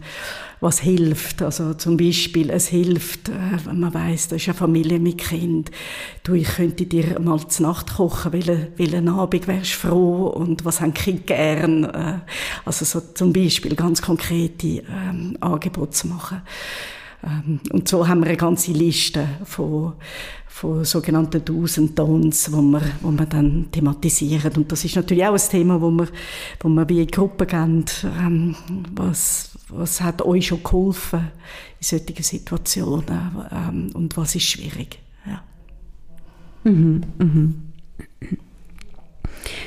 was hilft. Also zum Beispiel, es hilft, äh, wenn man weiß, das ist eine Familie mit Kind. Du, ich könnte dir mal zur Nacht kochen, welchen, welchen Abend wärst du froh und was haben die Kinder gern. Äh, also so zum Beispiel ganz konkrete ähm, Angebote zu machen. Ähm, und so haben wir eine ganze Liste von, von sogenannten Do's und Don'ts, wo wir, wo wir dann thematisieren. Und das ist natürlich auch ein Thema, wo wir, wo wir wie Gruppen gehen, ähm, was, was hat euch schon geholfen in solchen Situationen ähm, und was ist schwierig. Ja. Mhm, mhm.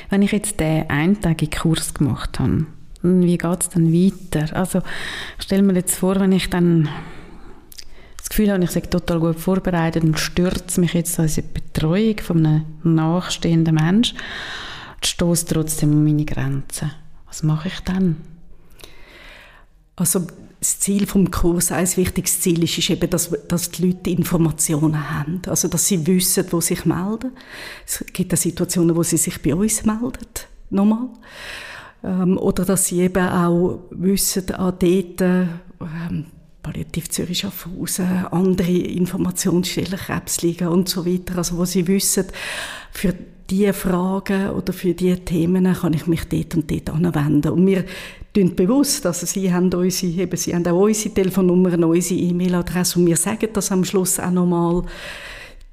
Wenn ich jetzt den eintägigen Kurs gemacht habe, wie geht es dann weiter? Also stell mir jetzt vor, wenn ich dann Gefühl habe, ich sei total gut vorbereitet und stürze mich jetzt als Betreuung von einem nachstehenden Menschen, stoße trotzdem an meine Grenzen. Was mache ich dann? Also das Ziel vom Kurs, ein wichtiges Ziel ist, ist eben, dass, dass die Leute Informationen haben. Also, dass sie wissen, wo sie sich melden. Es gibt Situationen, wo sie sich bei uns melden. Nochmal. Ähm, oder dass sie eben auch wissen, an dort, ähm, Palliativ Zürich Schaffhausen, andere Informationsstellen, Krebsliga und so weiter, also wo sie wissen, für diese Fragen oder für diese Themen kann ich mich dort und dort anwenden. Und wir tun bewusst, also sie haben, unsere, eben, sie haben auch unsere Telefonnummer, unsere E-Mail-Adresse. Und wir sagen das am Schluss auch nochmal,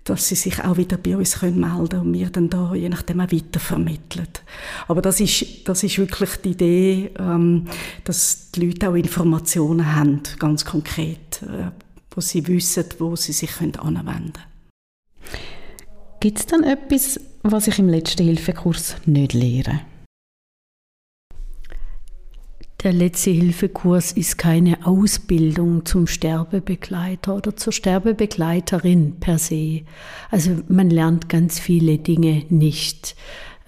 dass sie sich auch wieder bei uns melden können und wir dann da je nachdem auch weitervermitteln. Aber das ist, das ist wirklich die Idee, ähm, dass die Leute auch Informationen haben, ganz konkret, äh, wo sie wissen, wo sie sich können anwenden können. Gibt es dann etwas, was ich im letzten Hilfekurs nicht lehre? Der letzte Hilfekurs ist keine Ausbildung zum Sterbebegleiter oder zur Sterbebegleiterin per se. Also man lernt ganz viele Dinge nicht.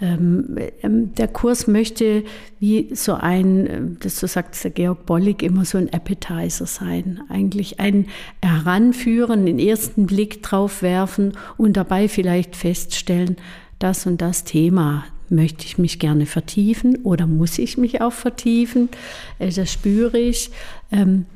Ähm, ähm, der Kurs möchte wie so ein, das so sagt der Georg Bollig, immer so ein Appetizer sein. Eigentlich ein Heranführen, den ersten Blick drauf werfen und dabei vielleicht feststellen, das und das Thema, möchte ich mich gerne vertiefen oder muss ich mich auch vertiefen? Äh, das spüre ich. Ähm,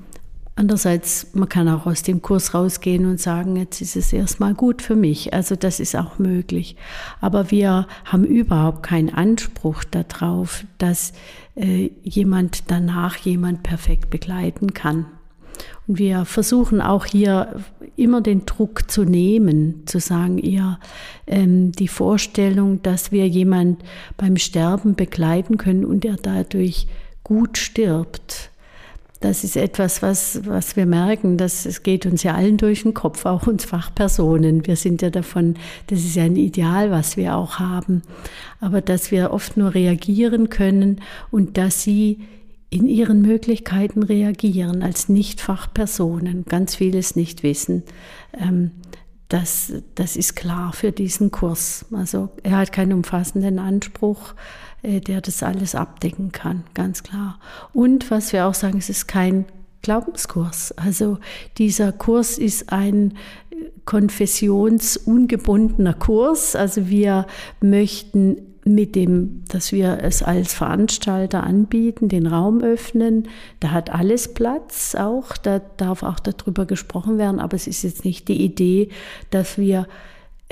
andererseits, man kann auch aus dem Kurs rausgehen und sagen, jetzt ist es erstmal gut für mich. Also das ist auch möglich. Aber wir haben überhaupt keinen Anspruch darauf, dass äh, jemand danach jemand perfekt begleiten kann. Und wir versuchen auch hier immer den Druck zu nehmen, zu sagen, ihr, ähm, die Vorstellung, dass wir jemand beim Sterben begleiten können und er dadurch gut stirbt. Das ist etwas, was, was wir merken, dass es geht uns ja allen durch den Kopf, auch uns Fachpersonen. Wir sind ja davon, das ist ja ein Ideal, was wir auch haben. Aber dass wir oft nur reagieren können und dass sie in ihren Möglichkeiten reagieren als Nicht-Fachpersonen, ganz vieles nicht wissen. Ähm, das, das ist klar für diesen Kurs. Also er hat keinen umfassenden Anspruch, äh, der das alles abdecken kann, ganz klar. Und was wir auch sagen, es ist kein Glaubenskurs. Also dieser Kurs ist ein konfessionsungebundener Kurs. Also wir möchten mit dem, dass wir es als Veranstalter anbieten, den Raum öffnen. Da hat alles Platz auch, da darf auch darüber gesprochen werden, aber es ist jetzt nicht die Idee, dass wir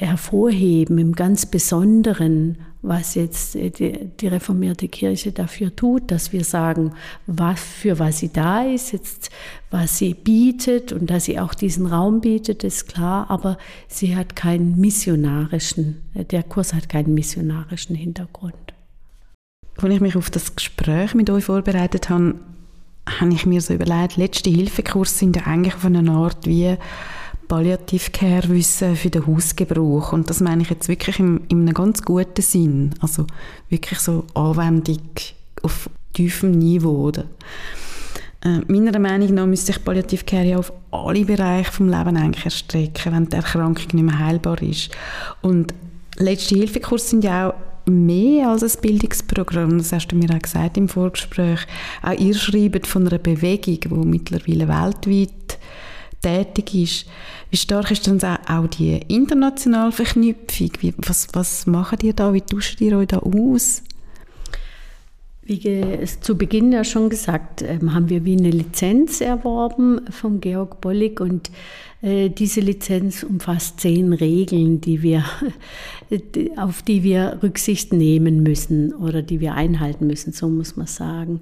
hervorheben im ganz Besonderen, was jetzt die, die, reformierte Kirche dafür tut, dass wir sagen, was für was sie da ist, jetzt was sie bietet und dass sie auch diesen Raum bietet, ist klar, aber sie hat keinen missionarischen, der Kurs hat keinen missionarischen Hintergrund. Als ich mich auf das Gespräch mit euch vorbereitet habe, habe ich mir so überlegt, letzte Hilfekurs sind ja eigentlich auf eine Art wie Palliativcare-Wissen für den Hausgebrauch. Und das meine ich jetzt wirklich im, in einem ganz guten Sinn. Also wirklich so Anwendung auf tiefem Niveau. Oder? Äh, meiner Meinung nach müsste sich Palliativcare ja auf alle Bereiche des Lebens eigentlich erstrecken, wenn die Erkrankung nicht mehr heilbar ist. Und letzte Hilfekurse sind ja auch mehr als ein Bildungsprogramm, das hast du mir auch gesagt im Vorgespräch. Auch ihr schreibt von einer Bewegung, die mittlerweile weltweit tätig ist. Wie stark ist dann auch die internationale Verknüpfung? Wie, was, was macht ihr da? Wie tauscht ihr euch da aus? Wie zu Beginn ja schon gesagt, ähm, haben wir wie eine Lizenz erworben vom Georg Bollig und äh, diese Lizenz umfasst zehn Regeln, die wir, auf die wir Rücksicht nehmen müssen oder die wir einhalten müssen, so muss man sagen.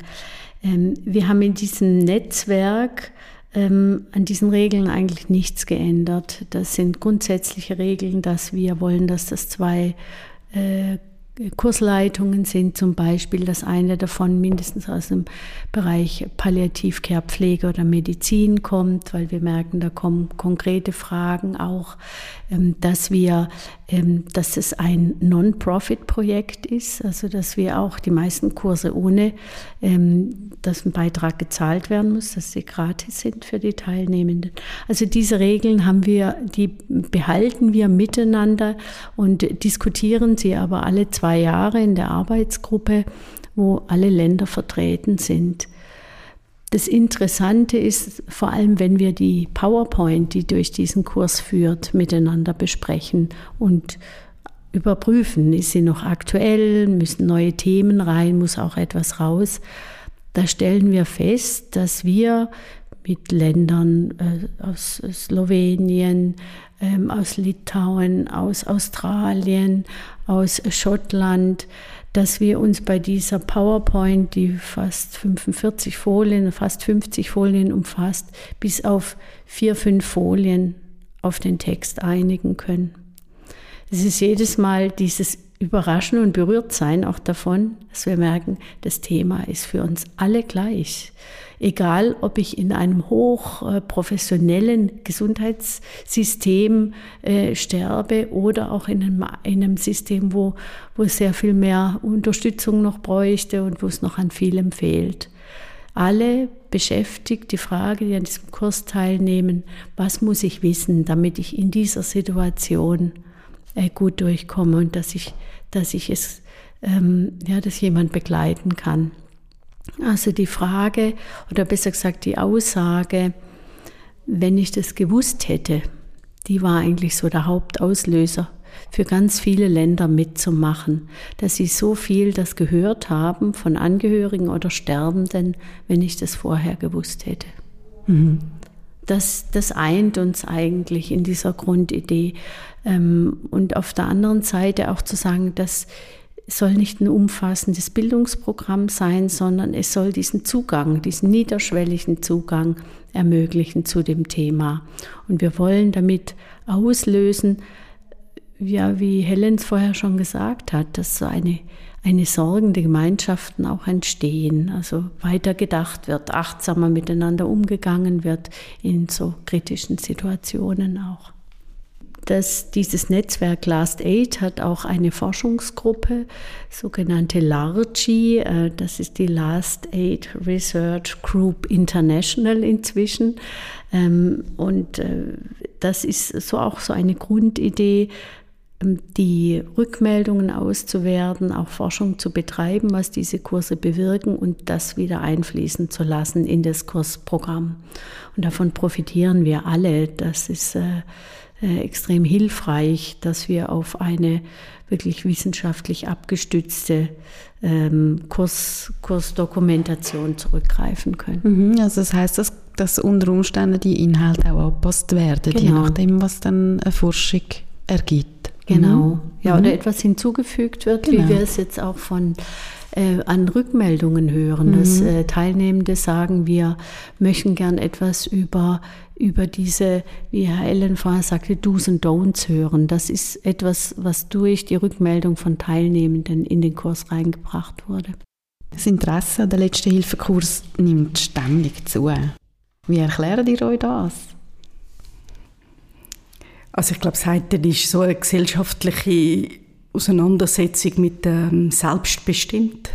Ähm, wir haben in diesem Netzwerk ähm, an diesen Regeln eigentlich nichts geändert. Das sind grundsätzliche Regeln, dass wir wollen, dass das zwei äh, Kursleitungen sind zum Beispiel, dass eine davon mindestens aus dem Bereich Palliativcare, Pflege oder Medizin kommt, weil wir merken, da kommen konkrete Fragen auch, ähm, dass wir, ähm, dass es ein Non-Profit-Projekt ist, also dass wir auch die meisten Kurse ohne, ähm, dass ein Beitrag gezahlt werden muss, dass sie gratis sind für die Teilnehmenden. Also diese Regeln haben wir, die behalten wir miteinander und diskutieren sie aber alle zwei Jahre in der Arbeitsgruppe, wo alle Länder vertreten sind. Das Interessante ist vor allem, wenn wir die PowerPoint, die durch diesen Kurs führt, miteinander besprechen und überprüfen, ist sie noch aktuell, müssen neue Themen rein, muss auch etwas raus. Da stellen wir fest, dass wir mit Ländern äh, aus Slowenien, ähm, aus Litauen, aus Australien, aus Schottland, dass wir uns bei dieser PowerPoint, die fast 45 Folien, fast 50 Folien umfasst, bis auf vier, fünf Folien auf den Text einigen können. Es ist jedes Mal dieses Überraschen und Berührtsein auch davon, dass wir merken, das Thema ist für uns alle gleich. Egal, ob ich in einem hochprofessionellen Gesundheitssystem äh, sterbe oder auch in einem, in einem System, wo, wo es sehr viel mehr Unterstützung noch bräuchte und wo es noch an vielem fehlt. Alle beschäftigt die Frage, die an diesem Kurs teilnehmen, was muss ich wissen, damit ich in dieser Situation äh, gut durchkomme und dass ich, dass ich es, ähm, ja, dass jemand begleiten kann. Also die Frage oder besser gesagt die Aussage, wenn ich das gewusst hätte, die war eigentlich so der Hauptauslöser für ganz viele Länder mitzumachen, dass sie so viel das gehört haben von Angehörigen oder Sterbenden, wenn ich das vorher gewusst hätte. Mhm. Das, das eint uns eigentlich in dieser Grundidee. Ähm, und auf der anderen Seite auch zu sagen, dass soll nicht ein umfassendes Bildungsprogramm sein, sondern es soll diesen Zugang, diesen niederschwelligen Zugang ermöglichen zu dem Thema. Und wir wollen damit auslösen, ja, wie Helen vorher schon gesagt hat, dass so eine, eine sorgende Gemeinschaften auch entstehen, also weiter gedacht wird, achtsamer miteinander umgegangen wird in so kritischen Situationen auch dass dieses Netzwerk Last Aid hat auch eine Forschungsgruppe, sogenannte LARGI, äh, das ist die Last Aid Research Group International inzwischen. Ähm, und äh, das ist so auch so eine Grundidee, ähm, die Rückmeldungen auszuwerten, auch Forschung zu betreiben, was diese Kurse bewirken und das wieder einfließen zu lassen in das Kursprogramm. Und davon profitieren wir alle. Das ist äh, extrem hilfreich, dass wir auf eine wirklich wissenschaftlich abgestützte ähm, Kurs, Kursdokumentation zurückgreifen können. Mhm, also das heißt, dass, dass unter Umständen die Inhalte auch angepasst werden, genau. je nachdem, was dann eine Forschung ergibt. Genau, mhm. ja, oder mhm. etwas hinzugefügt wird, genau. wie wir es jetzt auch von äh, an Rückmeldungen hören, mhm. dass äh, Teilnehmende sagen, wir möchten gern etwas über, über diese, wie Herr Ellen vorher sagte, Do's und Don'ts hören. Das ist etwas, was durch die Rückmeldung von Teilnehmenden in den Kurs reingebracht wurde. Das Interesse an der letzten Hilfekurs nimmt ständig zu. Wie erklären ihr euch das? Also ich glaube, das ist so eine gesellschaftliche Auseinandersetzung mit ähm, selbstbestimmt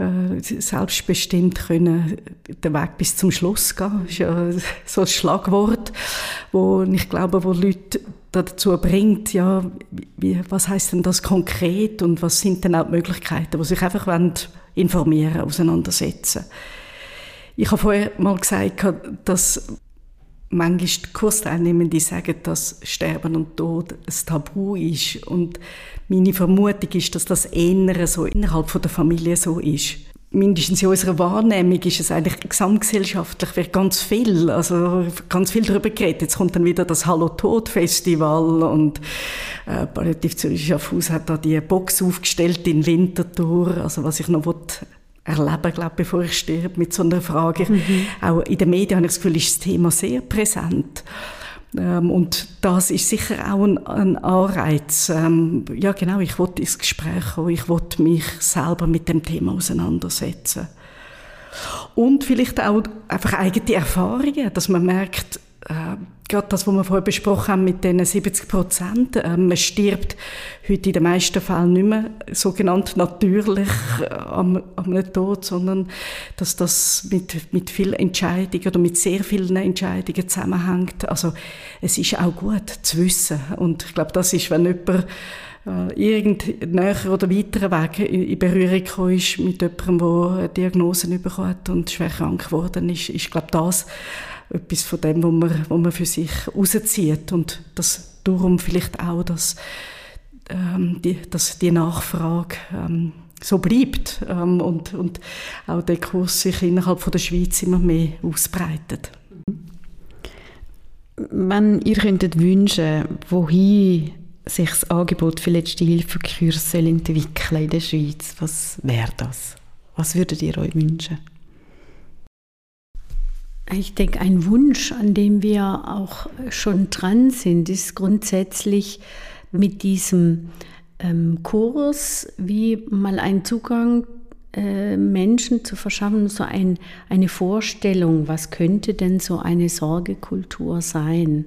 äh, selbstbestimmt können den Weg bis zum Schluss gehen. Das ist ja so ein Schlagwort, wo ich glaube, wo Leute dazu bringt, ja, wie, was heißt denn das konkret und was sind denn auch die Möglichkeiten, wo sich einfach wollen informieren, auseinandersetzen. Ich habe vorher mal gesagt, dass manchmal die Kursteilnehmenden sagen, dass Sterben und Tod ein Tabu ist. Und meine Vermutung ist, dass das eher so innerhalb der Familie so ist. Mindestens in unserer Wahrnehmung ist es eigentlich gesamtgesellschaftlich ganz viel, also ganz viel darüber geredet. Jetzt kommt dann wieder das Hallo Tod Festival und äh, Palliativ Zürich Schaffhaus hat da die Box aufgestellt in Winterthur, also was ich noch erleben, glaube bevor ich sterbe, mit so einer Frage. Mhm. Auch in den Medien habe ich das Gefühl, ist das Thema sehr präsent. Ähm, und das ist sicher auch ein, ein Anreiz. Ähm, ja, genau, ich wollte ins Gespräch kommen, ich wollte mich selber mit dem Thema auseinandersetzen. Und vielleicht auch einfach eigene Erfahrungen, dass man merkt, gerade das, was wir vorher besprochen haben mit den 70 Prozent, äh, man stirbt heute in den meisten Fällen nicht mehr sogenannt natürlich äh, am, am Tod, sondern dass das mit, mit vielen Entscheidungen oder mit sehr vielen Entscheidungen zusammenhängt. Also es ist auch gut zu wissen und ich glaube, das ist, wenn jemand äh, irgend näher oder weiter Weg in Berührung gekommen ist mit jemandem, der Diagnosen bekommen hat und schwer krank geworden ist, ist, glaube das etwas von dem, was man, was man für sich rauszieht und das darum vielleicht auch, dass, ähm, die, dass die Nachfrage ähm, so bleibt ähm, und, und auch der Kurs sich innerhalb von der Schweiz immer mehr ausbreitet. Wenn ihr könntet wünschen, wohin sich das Angebot für letzte Hilfe Kurs soll entwickeln in der Schweiz, was wäre das? Was würdet ihr euch wünschen? Ich denke, ein Wunsch, an dem wir auch schon dran sind, ist grundsätzlich mit diesem ähm, Kurs, wie mal einen Zugang äh, Menschen zu verschaffen, so ein, eine Vorstellung, was könnte denn so eine Sorgekultur sein.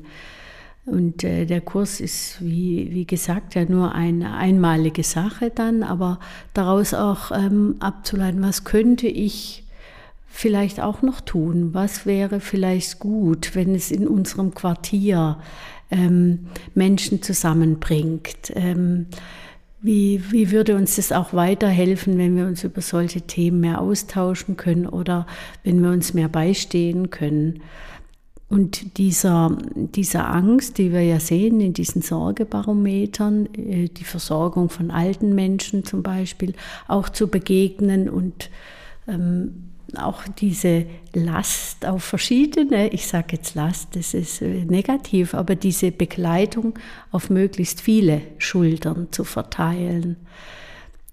Und äh, der Kurs ist, wie, wie gesagt, ja nur eine einmalige Sache dann, aber daraus auch ähm, abzuleiten, was könnte ich vielleicht auch noch tun? Was wäre vielleicht gut, wenn es in unserem Quartier ähm, Menschen zusammenbringt? Ähm, wie, wie würde uns das auch weiterhelfen, wenn wir uns über solche Themen mehr austauschen können oder wenn wir uns mehr beistehen können? Und dieser, dieser Angst, die wir ja sehen in diesen Sorgebarometern, äh, die Versorgung von alten Menschen zum Beispiel, auch zu begegnen und ähm, auch diese Last auf verschiedene, ich sage jetzt Last, das ist äh, negativ, aber diese Begleitung auf möglichst viele Schultern zu verteilen.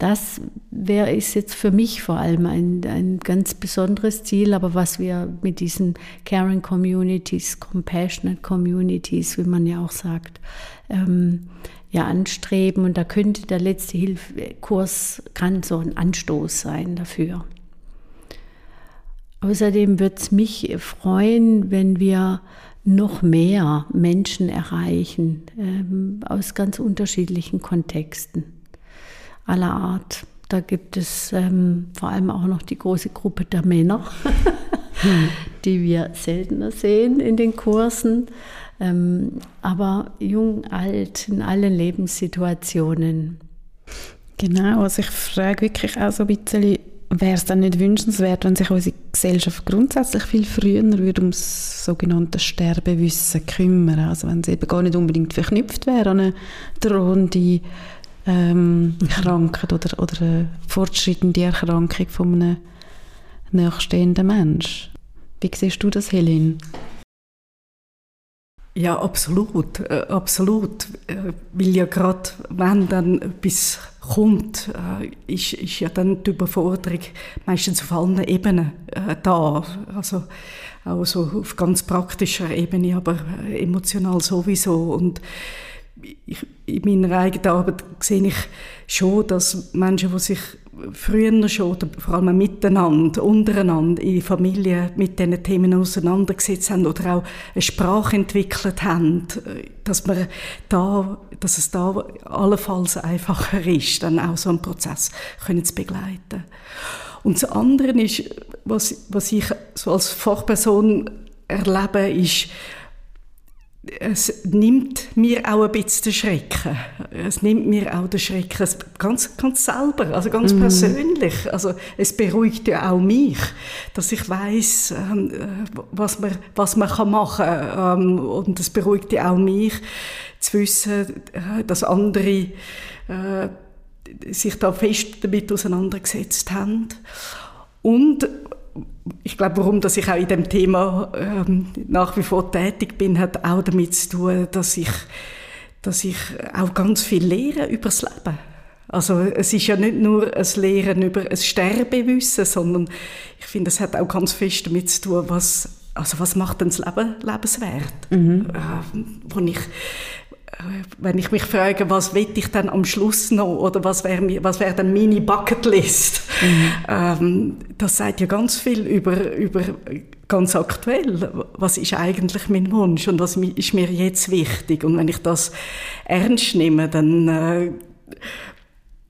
Das wäre ist jetzt für mich vor allem ein, ein ganz besonderes Ziel, aber was wir mit diesen Caring Communities, Compassionate Communities, wie man ja auch sagt, ähm, ja anstreben. Und da könnte der letzte Hilfekurs kann so ein Anstoß sein dafür. Außerdem wird es mich freuen, wenn wir noch mehr Menschen erreichen ähm, aus ganz unterschiedlichen Kontexten aller Art. Da gibt es ähm, vor allem auch noch die große Gruppe der Männer, die wir seltener sehen in den Kursen. Ähm, aber jung, alt, in allen Lebenssituationen. Genau, also ich frage wirklich auch so ein bisschen, wäre es dann nicht wünschenswert, wenn sich unsere Gesellschaft grundsätzlich viel früher würde um das sogenannte Sterbewissen kümmern? Also wenn es eben gar nicht unbedingt verknüpft wäre an eine drohende ähm, Krankheit oder, oder eine fortschreitende Erkrankung von einem nachstehenden Mensch. Wie siehst du das, Helene? Ja, absolut, äh, absolut. Äh, weil ja gerade, wenn dann etwas kommt, äh, ist, ist ja dann die Überforderung meistens auf allen Ebenen äh, da. Also auch so auf ganz praktischer Ebene, aber äh, emotional sowieso. Und ich, in meiner eigenen Arbeit sehe ich schon, dass Menschen, die sich früher schon, vor allem miteinander, untereinander, in Familien mit diesen Themen auseinandergesetzt haben oder auch eine Sprache entwickelt haben, dass, man da, dass es da allenfalls einfacher ist, dann auch so einen Prozess können zu begleiten. Und das andere ist, was, was ich so als Fachperson erlebe, ist, es nimmt mir auch ein bisschen den Schrecken. Es nimmt mir auch den Schrecken, ganz, ganz selber, also ganz mm. persönlich. Also es beruhigt ja auch mich, dass ich weiß, ähm, was man, was man kann machen kann. Ähm, und es beruhigt ja auch mich, zu wissen, äh, dass andere äh, sich da fest damit auseinandergesetzt haben. Und ich glaube, warum dass ich auch in dem Thema ähm, nach wie vor tätig bin, hat auch damit zu tun, dass ich, dass ich auch ganz viel lehre über das Leben. Also es ist ja nicht nur ein Lehren über ein Sterbewissen, sondern ich finde, es hat auch ganz fest damit zu tun, was, also was macht denn das Leben lebenswert? Mhm. Äh, wo ich wenn ich mich frage, was will ich dann am Schluss noch oder was wäre was wäre dann meine Bucketlist, mhm. ähm, das sagt ja ganz viel über über ganz aktuell, was ist eigentlich mein Wunsch und was ist mir jetzt wichtig und wenn ich das ernst nehme, dann äh,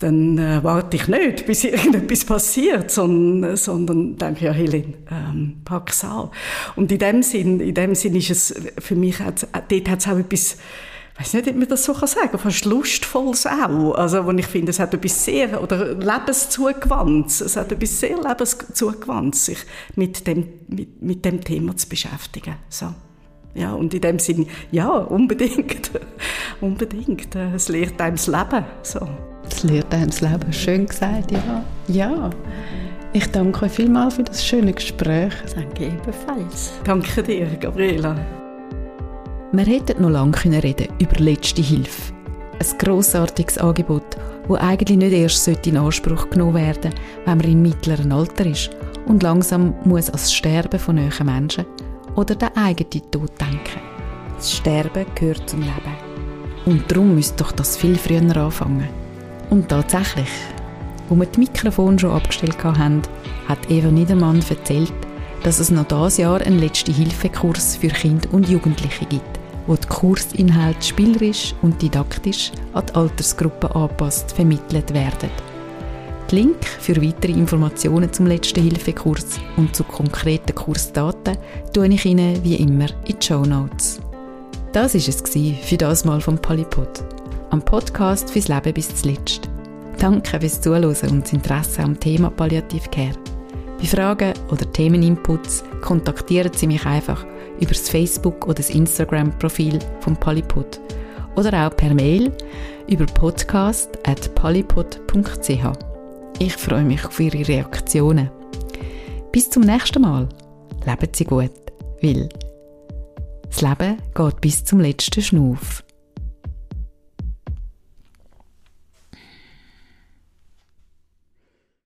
dann äh, warte ich nicht, bis irgendetwas passiert, sondern, sondern denke, ja, Helen, ähm, pack's an. Und in dem Sinn, in dem Sinn ist es für mich, dort hat es auch etwas weiß nicht, ob man das so kann sagen fast lustvolles auch. Also, wo ich finde, es hat etwas sehr, oder lebenszugewandtes, es hat etwas sehr lebenszugewandtes, sich mit dem, mit, mit dem Thema zu beschäftigen. So. Ja, und in dem Sinne, ja, unbedingt. unbedingt. Es lehrt einem das Leben. So. Es lehrt einem das Leben. Schön gesagt, ja. Ja. Ich danke euch vielmals für das schöne Gespräch. Danke ebenfalls. Danke dir, Gabriela. Wir hätten noch lange reden über letzte Hilfe. Ein grossartiges Angebot, das eigentlich nicht erst in Anspruch genommen werden wenn man im mittleren Alter ist und langsam muss ans Sterben von neuen Menschen oder den eigenen Tod denken. Das Sterben gehört zum Leben. Und darum müsste doch das viel früher anfangen. Und tatsächlich, wo wir das Mikrofon schon abgestellt haben, hat Eva Niedermann erzählt, dass es noch dieses Jahr einen letzte Hilfekurs für Kinder und Jugendliche gibt wo die Kursinhalte spielerisch und didaktisch an die Altersgruppe angepasst vermittelt werden. Den Link für weitere Informationen zum letzten Hilfekurs und zu konkreten Kursdaten tue ich Ihnen wie immer in die Show Notes. Das war es für das Mal vom Polypod, am Podcast fürs Leben bis zuletzt. Danke fürs Zuhören und das Interesse am Thema Palliativ Care. Bei Fragen oder Themeninputs kontaktieren Sie mich einfach über das Facebook- oder das Instagram-Profil von Polypod oder auch per Mail über podcast.polypod.ch. Ich freue mich auf Ihre Reaktionen. Bis zum nächsten Mal. Leben Sie gut, weil das Leben geht bis zum letzten Schnuff.